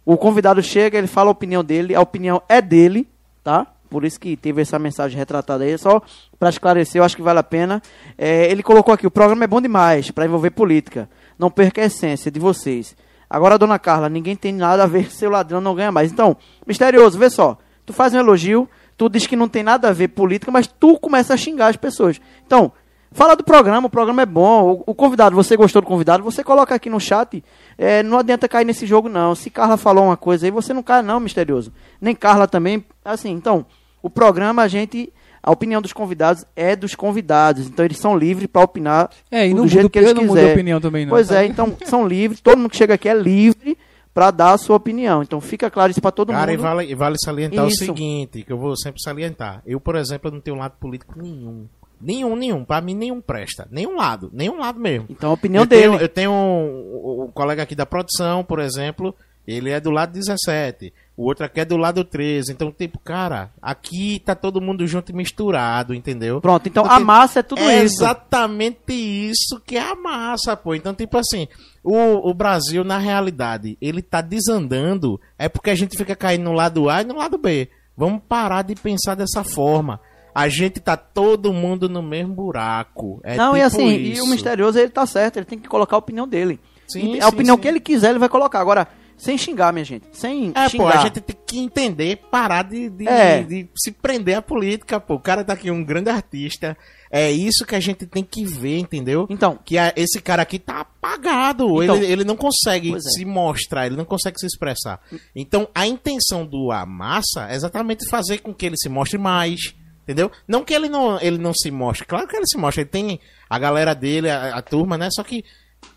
O convidado chega, ele fala a opinião dele, a opinião é dele, tá? Por isso que teve essa mensagem retratada aí, só para esclarecer, eu acho que vale a pena. É, ele colocou aqui, o programa é bom demais para envolver política. Não perca a essência de vocês. Agora, dona Carla, ninguém tem nada a ver, seu ladrão não ganha mais. Então, misterioso, vê só. Tu faz um elogio, tu diz que não tem nada a ver política, mas tu começa a xingar as pessoas. Então, fala do programa, o programa é bom. O, o convidado, você gostou do convidado, você coloca aqui no chat. É, não adianta cair nesse jogo, não. Se Carla falou uma coisa aí, você não cai, não, misterioso. Nem Carla também. Assim, então, o programa a gente. A opinião dos convidados é dos convidados, então eles são livres para opinar É, e do jeito muda, que eles eu não quiserem. opinião também, não. Pois tá? é, então são livres, todo mundo que chega aqui é livre para dar a sua opinião. Então fica claro isso para todo Cara, mundo. vale, e vale salientar Isso. o seguinte, que eu vou sempre salientar. Eu, por exemplo, eu não tenho lado político nenhum. Nenhum, nenhum. Pra mim, nenhum presta. Nenhum lado. Nenhum lado mesmo. Então a opinião eu dele. Tenho, eu tenho um, um colega aqui da produção, por exemplo, ele é do lado 17. O outro aqui é do lado 13. Então, tipo, cara, aqui tá todo mundo junto e misturado, entendeu? Pronto, então Porque a massa é tudo é isso. exatamente isso que é a massa, pô. Então, tipo assim, o, o Brasil, na realidade, ele tá desandando, é porque a gente fica caindo no lado A e no lado B. Vamos parar de pensar dessa forma. A gente tá todo mundo no mesmo buraco. É não, e tipo assim, e isso. o misterioso ele tá certo, ele tem que colocar a opinião dele. Sim, E sim, a opinião sim. que ele quiser, ele vai colocar. Agora, sem xingar, minha gente. Sem É, xingar. pô, a gente tem que entender, parar de, de, É. de se prender à política, pô. O cara tá aqui um grande artista. É isso que a gente tem que ver, entendeu? Então, Que a- esse cara aqui tá apagado. Então, ele, ele não consegue é. se mostrar, ele não consegue se expressar. Então, a intenção do Amassa é exatamente fazer com que ele se mostre mais. Entendeu? Não que ele não, ele não se mostre. Claro que ele se mostra. Ele tem a galera dele, a, a turma, né? Só que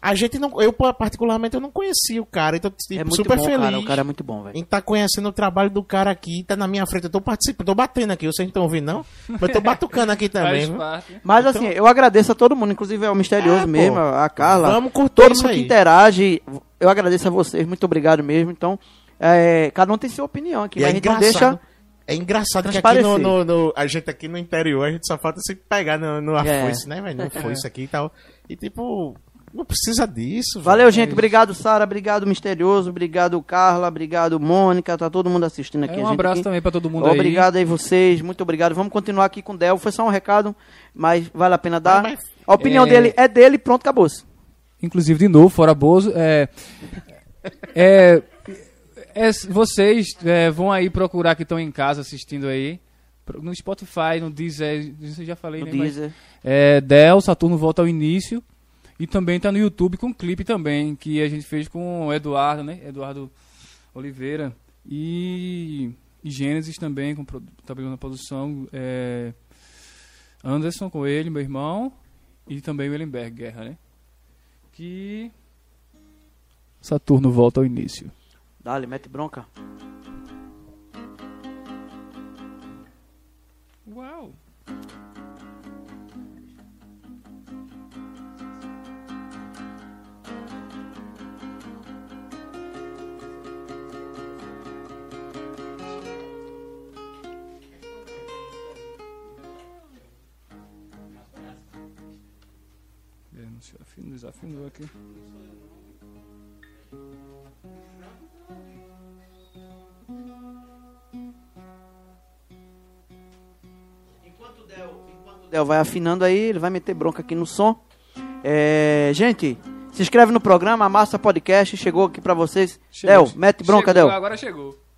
a gente não. Eu, particularmente, eu não conhecia o cara. Então, tipo, é muito super bom, feliz cara. O cara é muito bom, velho. em estar conhecendo o trabalho do cara aqui, tá na minha frente. Eu tô participando, tô batendo aqui, vocês não estão ouvindo, não? Mas eu tô batucando aqui também. Faz viu? parte. Mas Então- assim, eu agradeço a todo mundo, inclusive ao Misterioso É, pô. mesmo, a Carla. Vamos curtir todo isso mundo que interage. Eu agradeço a vocês, muito obrigado mesmo. Então, é, cada um tem sua opinião aqui, E mas é a gente não engraçado. deixa. É engraçado que aqui no, no- no- A gente aqui no interior, a gente só falta se pegar no, no É. né, velho? No foice aqui e tal. E tipo, não precisa disso. Valeu, velho. gente. Obrigado, Sara. Obrigado, Misterioso. Obrigado, Carla. Obrigado, Mônica. Tá todo mundo assistindo aqui. É, a um gente abraço aqui. também pra todo mundo aí. Obrigado aí vocês, muito obrigado. Vamos continuar aqui com o Del. Foi só um recado, mas vale a pena dar. Vai, vai. A opinião É. dele é dele, pronto, acabou-se. Inclusive, de novo, fora Bozo, é, é, é, vocês é, vão aí procurar que estão em casa assistindo aí, no Spotify, no Deezer, isso eu já falei, No né? Mas, Deezer. é, Del, Saturno volta ao início, e também tá no YouTube com um clipe também, que a gente fez com o Eduardo, né? Eduardo Oliveira, e, e Gênesis também, com, produ- trabalhando na produção, é, Anderson com ele, meu irmão, e também o Ellenberg Guerra, né? Que Saturno volta ao início. Dale, mete bronca. Afinou, desafinou aqui. Enquanto o Del, enquanto o Del vai afinando aí, ele vai meter bronca aqui no som. É, gente, se inscreve no programa, Massa Podcast chegou aqui pra vocês. Chegou. Del, mete bronca, Chegou, Del. Agora chegou.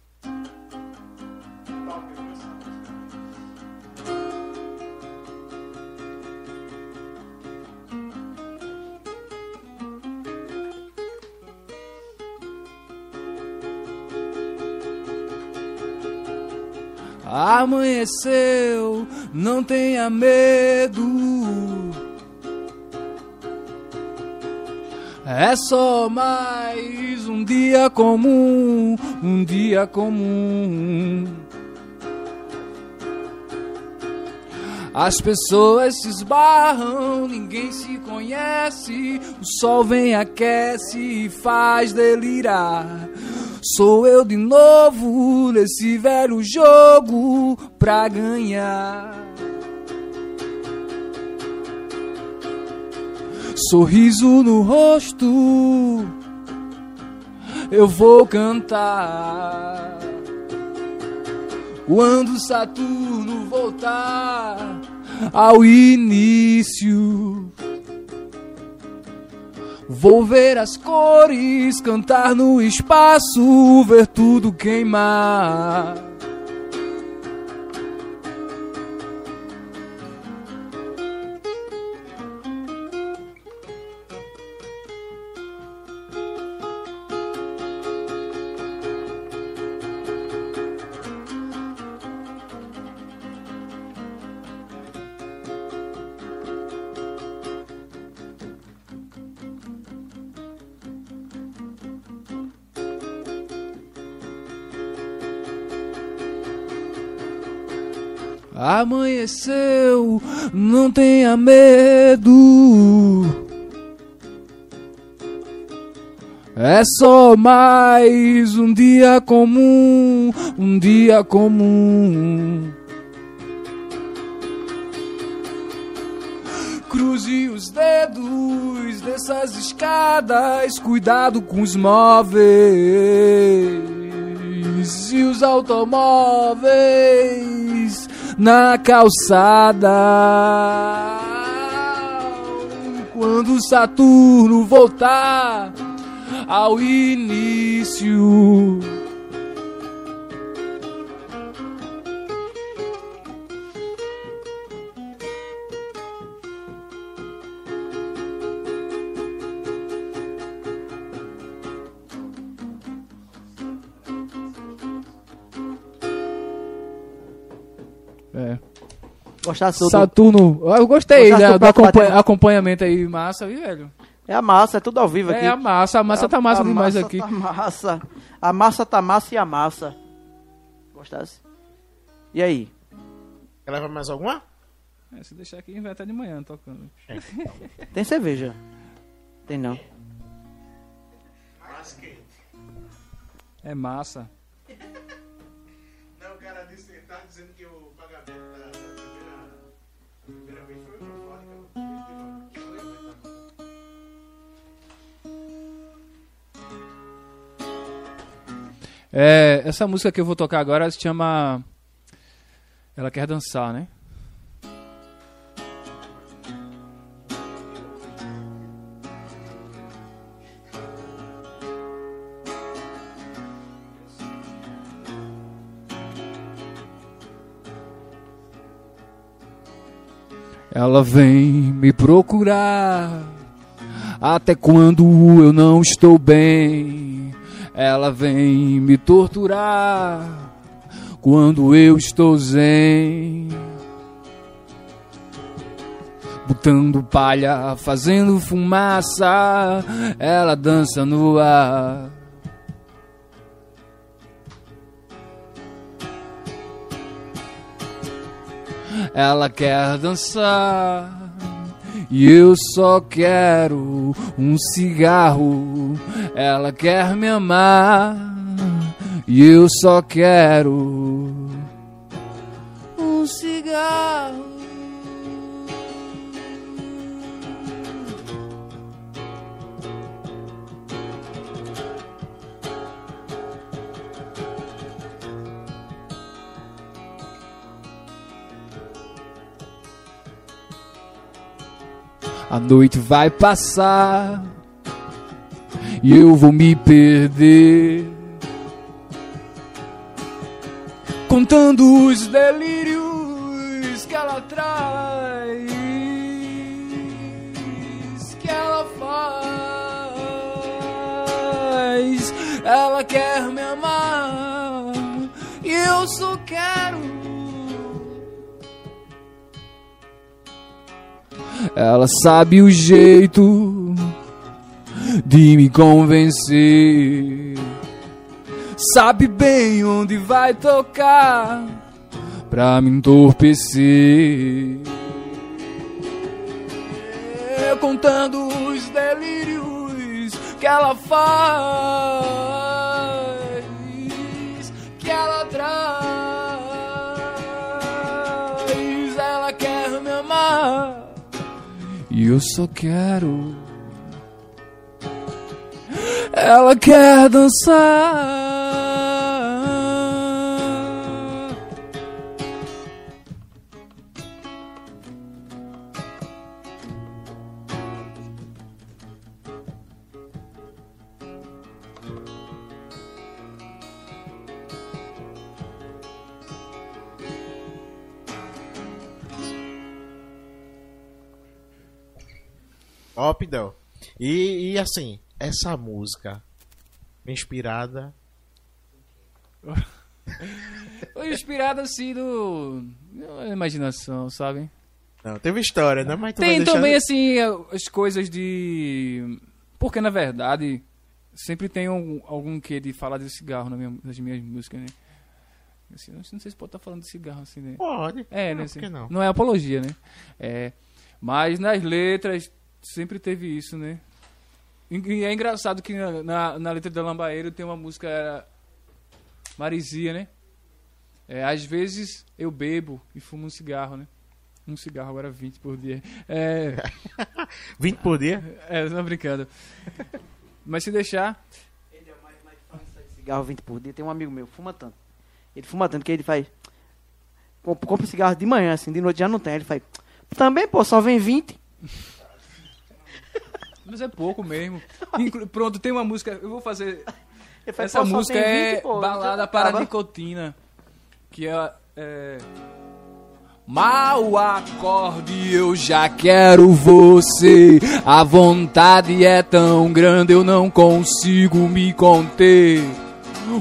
Amanheceu, não tenha medo. É só mais um dia comum, um dia comum. As pessoas se esbarram, ninguém se conhece. O sol vem, aquece e faz delirar. Sou eu de novo nesse velho jogo pra ganhar. Sorriso no rosto, eu vou cantar. Quando Saturno voltar ao início, vou ver as cores, cantar no espaço, ver tudo queimar. Amanheceu, não tenha medo. É só mais um dia comum, um dia comum. Cruze os dedos dessas escadas, cuidado com os móveis e os automóveis na calçada. Quando Saturno voltar ao início. Gostasse tudo. Saturno, eu gostei Gostasse né, do acompanha- acompanhamento aí, massa, viu, velho? É a massa, é tudo ao vivo aqui. É a massa, a massa tá massa A demais massa aqui. Tá massa. A massa tá massa e a massa. Gostasse? E aí? Quer levar mais alguma? É, se deixar aqui, vai estar de manhã tocando. Tem cerveja? Tem não. É massa. É, essa música que eu vou tocar agora se chama Ela Quer Dançar, né? Ela vem me procurar até quando eu não estou bem. Ela vem me torturar quando eu estou zen. Botando palha, fazendo fumaça, ela dança no ar. Ela quer dançar e eu só quero um cigarro. Ela quer me amar e eu só quero um cigarro. A noite vai passar e eu vou me perder. Contando os delírios que ela traz, que ela faz. Ela quer me amar e eu só quero. Ela sabe o jeito de me convencer. Sabe bem onde vai tocar pra me entorpecer. Eu contando os delírios que ela faz, que ela traz. Ela quer me amar e eu só quero. Ela quer dançar. Ó, Pidel. E, e assim, essa música inspirada. Foi inspirado assim do. imaginação, sabe? Não, teve história, né? Mas Tem também assim as coisas de. Porque na verdade sempre tem um- algum que de falar de cigarro na minha- nas minhas músicas, né? Assim, não sei se pode estar falando de cigarro assim, né? Pode. É, Não, né? assim, não? não é apologia, né? É, mas nas letras sempre teve isso, né? E é engraçado que na, na, na letra da Lambaeiro tem uma música é, Marizia, né? É, às vezes eu bebo e fumo um cigarro, né? Um cigarro agora 20 por dia. É, 20 por dia? é não brincando. Mas se deixar, Cigarro 20 por dia. Tem um amigo meu, fuma tanto. Ele fuma tanto que ele faz. comp- Compra cigarro de manhã, assim, de noite já não tem. Ele faz. Também, pô, só vem 20. Mas é pouco mesmo. Inclu- Pronto, tem uma música, eu vou fazer faz, Essa música é 20, pô, Balada para acaba. Nicotina. Que é, é. Mal acorde, eu já quero você. A vontade é tão grande, eu não consigo me conter.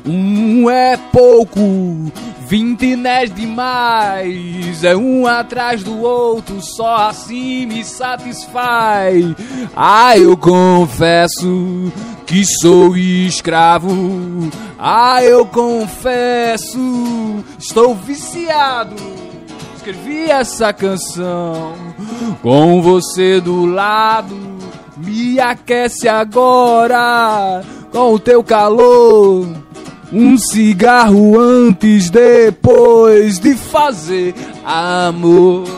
Um é pouco, é demais. É um atrás do outro, só assim me satisfaz. Ah, eu confesso que sou escravo. Ah, eu confesso, estou viciado. Escrevi essa canção com você do lado. Me aquece agora com o teu calor. Um cigarro antes, depois de fazer amor.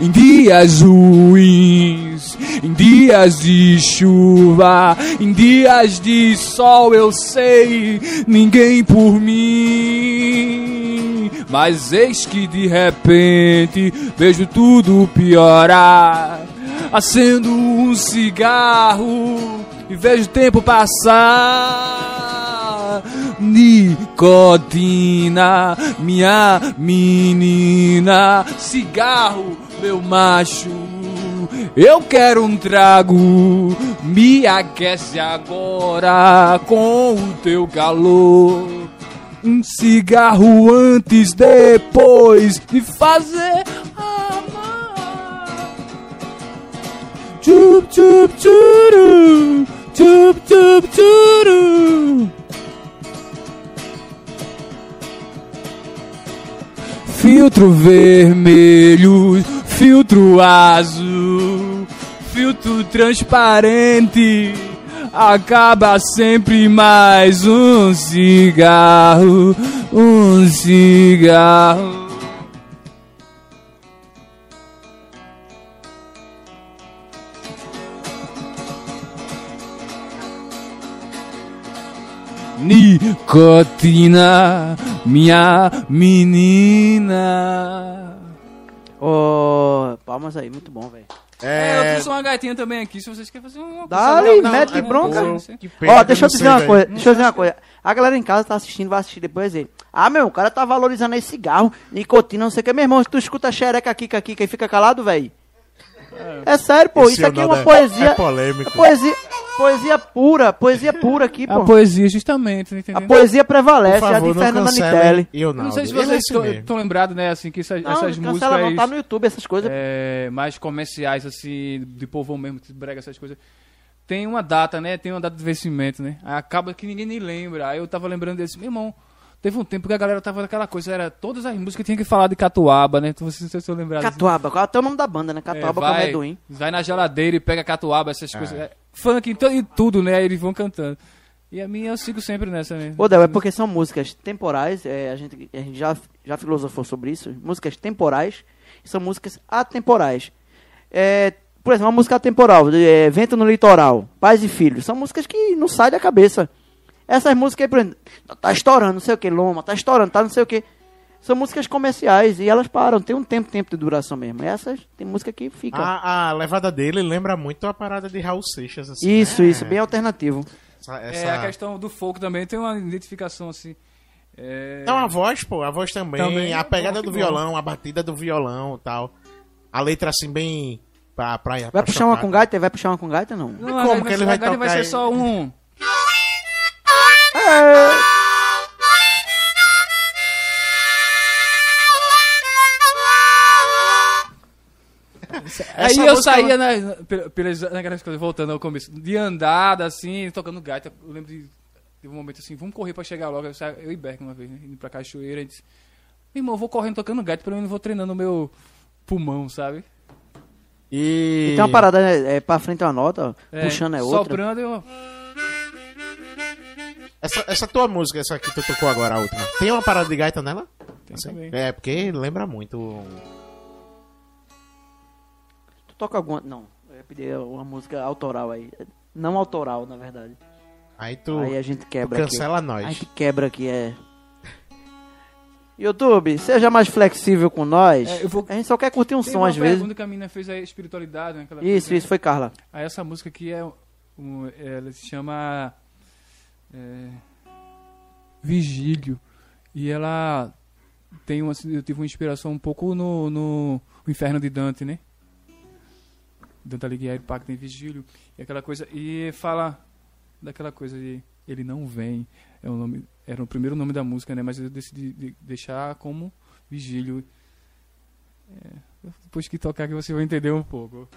Em dias ruins, em dias de chuva, em dias de sol, eu sei, ninguém por mim. Mas eis que de repente vejo tudo piorar. Acendo um cigarro e vejo o tempo passar. Nicotina, minha menina, cigarro, meu macho. Eu quero um trago, me aquece agora com o teu calor. Um cigarro antes, depois de fazer amar. Chup, chup, churu. Chup, chup, churu. Filtro vermelho, filtro azul, filtro transparente. Acaba sempre mais um cigarro, um cigarro. Nicotina, minha menina. Ô, palmas aí, muito bom, velho. É, eu É. trouxe uma gaitinha também aqui, se vocês querem fazer uma Dá-lhe, não, mete é bronca. Ó, que deixa eu não dizer uma coisa. Deixa eu dizer uma coisa. A galera em casa tá assistindo, vai assistir depois dizer, ah, meu, o cara tá valorizando esse cigarro, nicotina, não sei o que. Meu irmão, tu escuta xereca, kika, kika e fica calado, velho. É sério, pô. Esse Isso aqui é uma é- poesia. é polêmico. Poesia, poesia pura, poesia pura aqui, A pô. poesia, justamente, tá A entendendo? poesia prevalece, Por a favor, de não Fernanda Nitelli. eu Não sei se é vocês estão lembrados, né, assim, que essas, Não, essas cancela, músicas não tá no YouTube essas coisas. é, mais comerciais, assim, de povão mesmo, que brega essas coisas, tem uma data, né? Tem uma data de vencimento, né? Aí acaba que ninguém nem lembra. Aí eu tava lembrando desse, meu irmão, teve um tempo que a galera tava naquela coisa, era todas as músicas tinham que falar de catuaba, né? Então se eu lembrar. Catuaba, qual é até o nome da banda, né? Catuaba com vai, amendoim. vai na geladeira e pega catuaba, essas coisas. É, funk então, e tudo, né? Aí eles vão cantando. E a minha eu sigo sempre nessa, né? Ô, Del, é porque são músicas temporais, é, a gente, a gente já, já filosofou sobre isso, músicas temporais são músicas atemporais. É, por exemplo, uma música atemporal, é, Vento no Litoral, Pais e Filhos, são músicas que não saem da cabeça. Essas músicas aí, por exemplo, tá estourando, não sei o que, Loma, tá estourando, tá não sei o que. São músicas comerciais e elas param, tem um tempo, tempo de duração mesmo. Essas, tem música que fica. A, a levada dele lembra muito a parada de Raul Seixas, assim. isso, né? isso, bem alternativo. Essa, É, essa- a questão do folk também tem uma identificação assim. É... Não, a voz, pô, a voz também, Também, a pegada bom, do violão, a batida do violão e tal. A letra, assim, bem... Pra, pra, Vai pra puxar uma chocar. com gaita? Vai puxar uma com gaita, não? Não, como que ele vai vai tocar ser aí? só um. Aí Essa eu saía na, pe- pelas naquelas coisas, voltando ao começo, de andada assim, tocando gaita. Eu lembro de teve um momento assim, vamos correr pra chegar logo. Eu, sa- eu e Berk uma vez, né? Indo pra cachoeira, a gente disse, meu irmão, eu vou correndo tocando gato, pelo menos vou treinando o meu pulmão, sabe? E... E tem uma parada, é, é pra frente uma nota, É, puxando é outra. Soprando, eu... Essa, essa tua música, essa que tu tocou agora, a última, tem uma parada de gaita nela? Tem Assim? também. É, porque lembra muito. Tu toca alguma. Não, eu ia pedir uma música autoral aí. Não autoral, na verdade. Aí tu, aí a gente tu quebra aqui. cancela A nós. gente quebra aqui, é. YouTube, seja mais flexível com nós. É, eu vou- A gente só quer curtir um Tem som uma às vezes. pergunta que a menina fez aí, espiritualidade, né? Isso, coisa, né? isso, foi Carla. Aí essa música aqui é. um- ela se chama. É, Vigílio. E ela tem uma. Eu tive uma inspiração um pouco no, no Inferno de Dante, né? Dante Alighieri, Pacto em Vigílio. E aquela coisa. E fala daquela coisa de. Ele não vem. É o nome, era o primeiro nome da música, né? Mas eu decidi de- deixar como Vigílio. É, depois que tocar que você vai entender um pouco.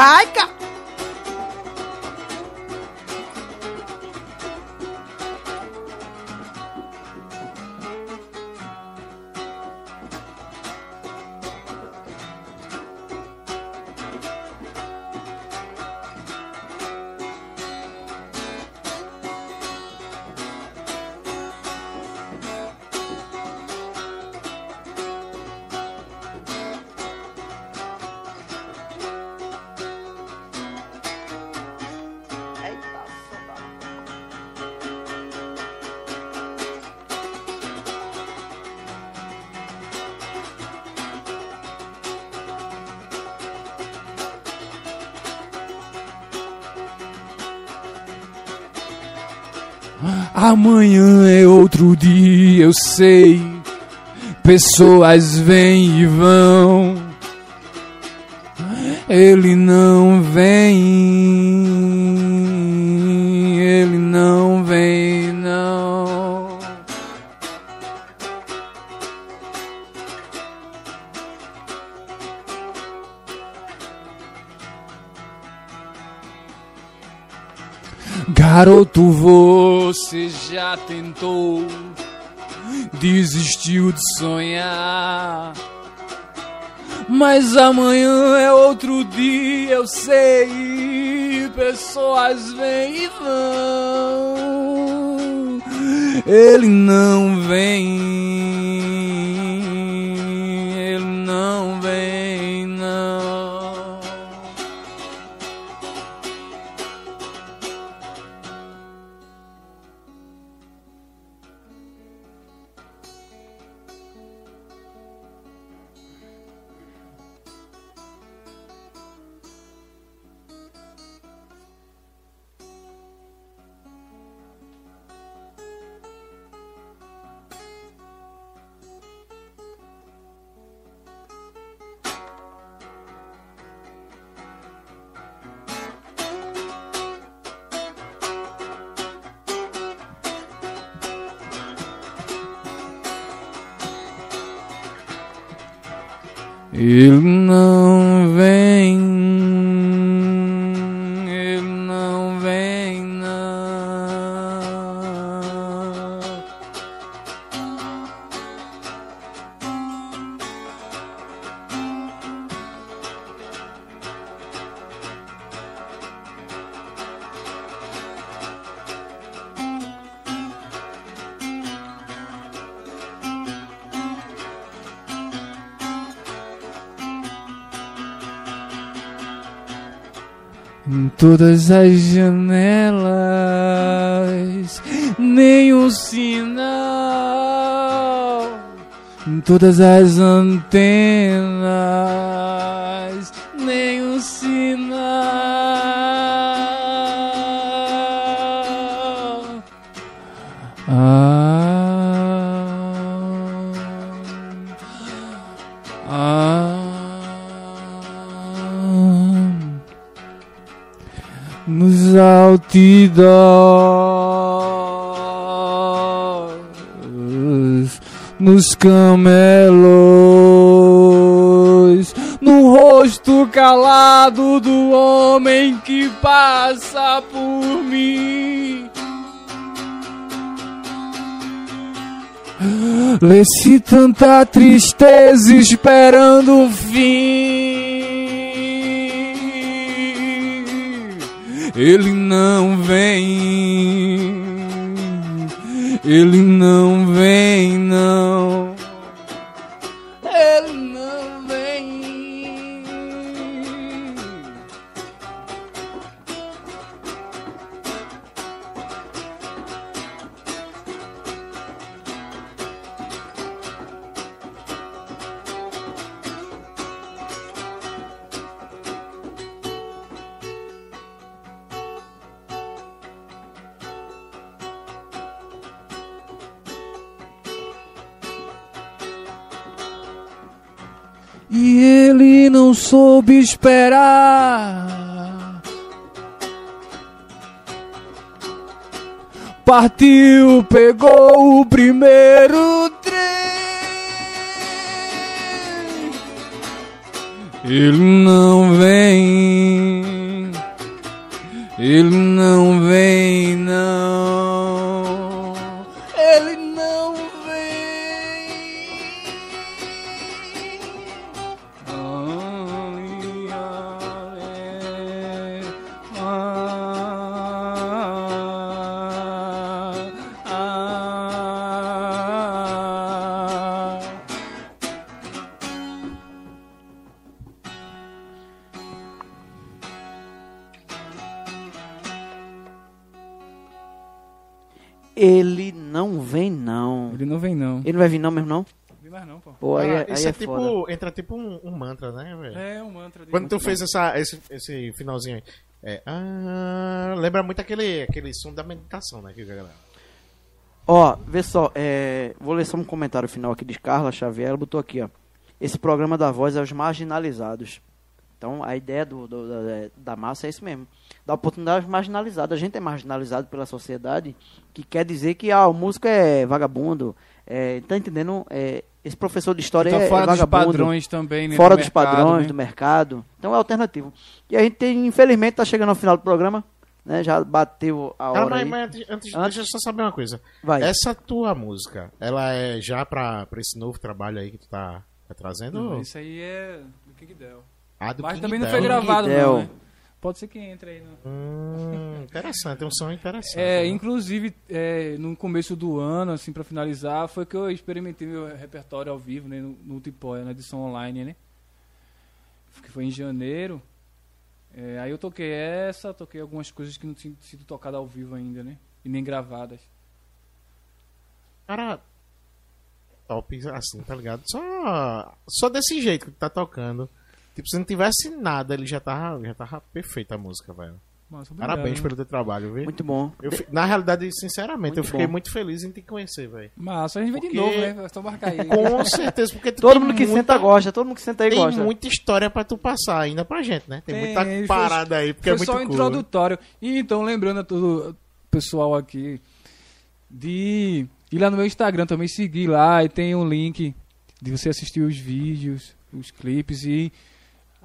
Ai, ca... Amanhã é outro dia, eu sei. Pessoas vêm e vão. Ele não vem. Ele não vem, não. Garoto, você já tentou, desistiu de sonhar. Mas amanhã é outro dia, eu sei. Pessoas vêm e vão. Ele não vem. Em todas as janelas, nenhum sinal. em todas as antenas, altidós, nos camelos, no rosto calado do homem que passa por mim. Lê-se tanta tristeza esperando o fim. Ele não vem. Ele não vem, não. Ele soube esperar. Partiu, pegou o primeiro trem. Ele não vem. Ele não vem, não. Não vai vir, não mesmo, não? Não vem mais, não, pô. Pô, aí, é- aí isso é, é, tipo. foda. Entra tipo um, um mantra, né, velho? É um mantra de Quando tu fez essa, esse, esse finalzinho aí. É, ah, lembra muito aquele, aquele som da meditação, né? Que a galera. Ó, vê só, é, vou ler só um comentário final aqui de Carla Xavier. Ela botou aqui, ó. Esse programa da voz é os marginalizados. Então, a ideia do, do- da, da massa é isso mesmo. Dar oportunidade aos marginalizados. A gente é marginalizado pela sociedade, que quer dizer que ah, o músico é vagabundo. É, tá entendendo? É, esse professor de história tá é, fora é dos padrões também, né? fora do dos mercado, padrões né? do mercado. Então é alternativo. E a gente tem, infelizmente, tá chegando ao final do programa. Né? Já bateu a hora mas, aí. mas antes, antes, Antes- deixa eu só saber uma coisa. Vai. Essa tua música, ela é já pra, pra esse novo trabalho aí que tu tá, tá trazendo? Não, Isso aí é do King Del. Ah, do Mas King também não Del. foi gravado, não, né? Pode ser que entre aí. Né? Hum, interessante, tem um som interessante. É, né? inclusive, é, no começo do ano, assim, pra finalizar, foi que eu experimentei meu repertório ao vivo, né, no, no Tipóia, na edição online, né? Que foi em janeiro. É, aí eu toquei essa, toquei algumas coisas que não tinham sido tocadas ao vivo ainda, né? E nem gravadas. Cara, top assim, tá ligado? Só, só desse jeito que tá tocando. Tipo, se não tivesse nada, ele já tava, já tava perfeita a música, velho. Nossa, obrigado, Parabéns pelo teu trabalho, viu? Muito bom. Eu na realidade, sinceramente, Muito eu fiquei bom. muito feliz em te conhecer, velho. Massa, a gente vem de Porque- novo, né? É só marcar aí. Com certeza, porque tu Todo tem mundo que muita, senta gosta, todo mundo que senta aí Tem gosta. muita história pra tu passar ainda pra gente, né? Tem, Tem, muita foi- parada aí, porque Foi é muito só cool. introdutório. E então, lembrando a todo pessoal aqui de ir lá no meu Instagram também seguir lá e tem um link de você assistir os vídeos, os clipes e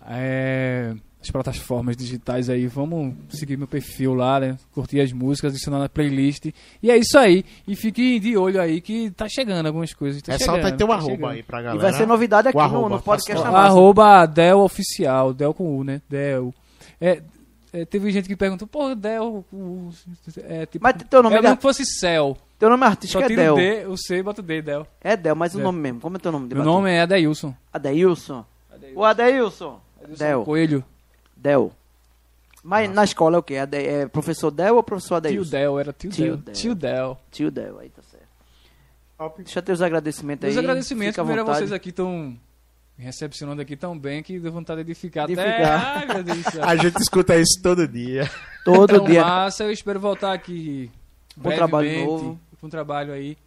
é, as plataformas digitais aí. Vamos seguir meu perfil lá, né? Curtir as músicas, adicionar na playlist. E é isso aí. E fiquem de olho aí que tá chegando algumas coisas. Tá Ressalta chegando, aí teu tá arroba chegando. aí pra E galera. vai ser novidade aqui O no, arroba, no podcast massa. Arroba Del Oficial, Del com U, né? Del. É, é, teve gente que perguntou, pô, Del. o- é, tipo, Mas teu nome é é, como se fosse Cell. teu nome artístico Só é Del. o D, o C e bota o D, Del. É Del, mas o Del. nome mesmo. Como é teu nome? de Meu nome é Adeilson. Adeilson. O Adeilson. Del. Coelho. Del. Mas na escola é o quê? Ade- É professor Del ou professor Tio Adeilson? Del, era tio, Tio Del. Del. Tio Del. Tio Del, aí tá certo. Deixa eu ter os agradecimentos aí. Meus agradecimentos primeiro a vocês aqui estão me recepcionando aqui tão bem que deu vontade de ficar De até... ficar. Ai, meu Deus do céu. A gente escuta isso todo dia. Todo Então, dia. massa, eu espero voltar aqui Com trabalho novo. Com trabalho aí.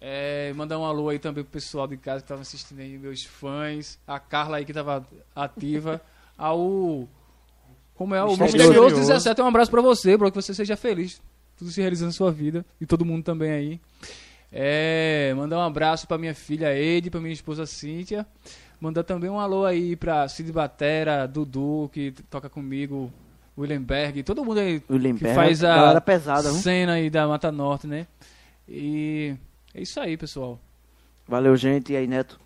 É, mandar um alô aí também pro pessoal de casa que tava assistindo aí, meus fãs. A Carla aí que tava ativa. Ao. Como é? O Misterioso. Misterioso 17. Um abraço pra você, bro. Que você seja feliz. Tudo se realizando na sua vida. E todo mundo também aí. É, mandar um abraço pra minha filha Ede, pra minha esposa Cíntia. Mandar também um alô aí pra Cid Batera, Dudu, que toca comigo, William Berg, todo mundo aí William que Berg, faz a pesada, cena aí da Mata Norte, né? E é isso aí, pessoal. Valeu, gente. E aí, Neto?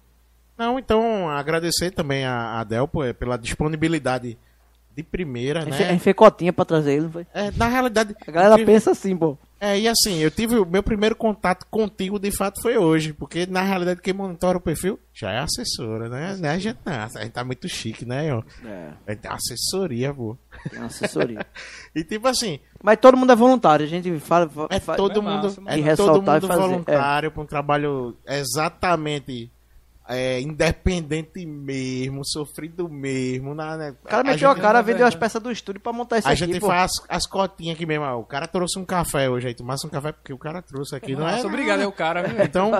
Não, então agradecer também a, a Del pô, pela disponibilidade de primeira, gente, a né? gente fez cotinha pra trazer ele, não foi? É, na realidade, A galera eu tive- pensa assim, pô. É, e assim, eu tive o meu primeiro contato contigo de fato foi hoje, porque na realidade quem monitora o perfil já é assessora, né? né? A, gente, não, a gente tá muito chique, né? ó? É, A gente tem assessoria, pô. tem assessoria. E tipo assim, Mas todo mundo é voluntário, a gente fala. fa- é todo é massa, mundo, massa. é todo mundo voluntário para um trabalho exatamente é, independente mesmo, sofrido mesmo. Na, né? O cara meteu a, cara, é vendeu as peças do estúdio pra montar isso A aqui, gente pô. faz as cotinhas aqui mesmo. ó. O cara trouxe um café hoje aí. Tomasse um café porque o cara trouxe aqui. Não é Nossa, obrigado, é o cara, viu? Então,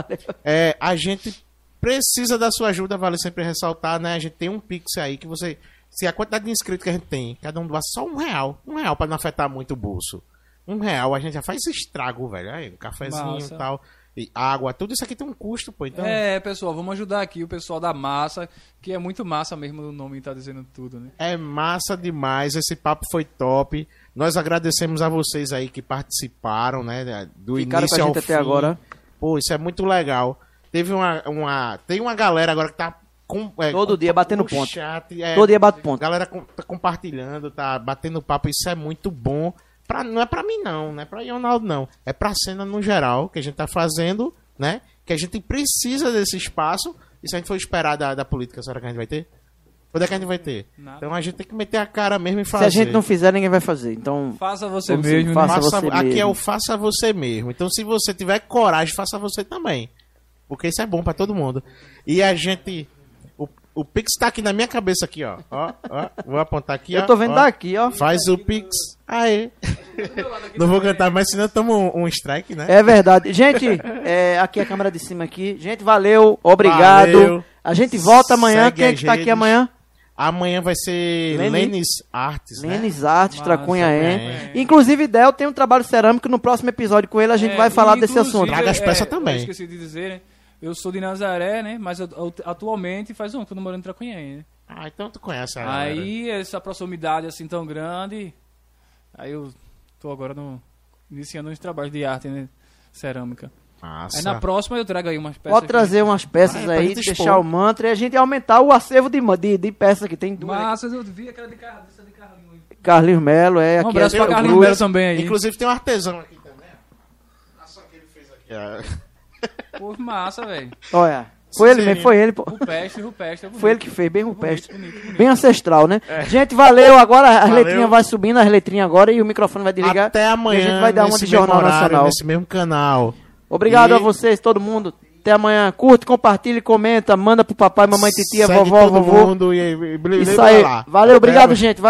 é, a gente precisa da sua ajuda, vale sempre ressaltar, né? A gente tem um Pix aí que você. Se a quantidade de inscritos que a gente tem, cada um doa só um real. Um real pra não afetar muito o bolso. Um real, a gente já faz estrago, velho. Aí, um cafezinho e tal. E água, tudo isso aqui tem um custo, pô. Então, É, pessoal, vamos ajudar aqui o pessoal da massa, que é muito massa mesmo, o nome tá dizendo tudo, né? É massa demais, esse papo foi top. Nós agradecemos a vocês aí que participaram, né? Do Ficaram início com a ao gente fim. até agora. Pô, isso é muito legal. Teve uma, uma tem uma galera agora que tá com, é, Todo com- dia batendo ponto. Chat, é, Todo dia bate A ponto. galera com- tá compartilhando, tá batendo papo, isso é muito bom. Pra, não é pra mim não, não é pra Ronaldo não. É pra cena no geral que a gente tá fazendo, né? Que a gente precisa desse espaço. E se a gente for esperar da, da política, será que a gente vai ter? Quando é que a gente vai ter? Nada. Então a gente tem que meter a cara mesmo e Se fazer. a gente não fizer, ninguém vai fazer. Então, Faça você mesmo, né? faça Faça- você aqui é mesmo. o faça você mesmo. Então, se você tiver coragem, faça você também. Porque isso é bom pra todo mundo. E a gente. O, o Pix tá aqui na minha cabeça, aqui, ó. Ó, ó. Vou apontar aqui, ó. eu tô vendo ó. daqui, ó. Faz o Pix. Aê. Não vou cantar mais, senão tamo um, um strike, né? É verdade. Gente, é, aqui a câmera de cima aqui. Gente, valeu, obrigado. Valeu. A gente volta amanhã. Segue Quem é que tá aqui amanhã? Amanhã vai ser Leni- Lenis Artes, né? Lenis Artes, Massa, Tracunhaém. é. Inclusive, Del tem um trabalho cerâmico. No próximo episódio com ele, a gente É, vai falar desse assunto. Traga as peças é, também. Eu esqueci de dizer, né? Eu sou de Nazaré, né? Mas eu- eu- atualmente faz um ano que eu tô morando em Tracunhaém, né? Ah, então tu conhece a galera. Aí, essa proximidade assim tão grande, aí eu tô agora no, iniciando uns trabalhos de arte, né? Cerâmica. Massa. Aí na próxima eu trago aí umas peças. Pode aqui. trazer umas peças Vai, pra aí, deixar expor. o mantra e a gente aumentar o acervo de, de, de peças que tem duas. aqui. Massas, eu vi aquela de Carlinhos. essa de Carlinhos. Carlinhos Melo, é Um aqui. abraço é pra Carlinhos. Melo também aí. Inclusive tem um artesão aqui também. Olha só que ele fez aqui. ó. Pô, massa, velho. Olha, foi ele mesmo, foi ele, pô. Rupestre, rupestre. é bonito. Foi ele que fez, bem rupestre. Bonito, bonito. Bem ancestral, né? Gente, valeu. Agora as Valeu. letrinhas vai subindo, as letrinhas agora e o microfone vai desligar. Até amanhã. E a gente vai dar uma de Jornal horário, Nacional. Nesse mesmo canal. Obrigado E- a vocês, todo mundo. Até amanhã. Curte, compartilha, comenta, manda pro papai, mamãe, titia, Segue vovó, todo vovô. mundo e, e, e, aí. lá. Valeu, Até obrigado, gente.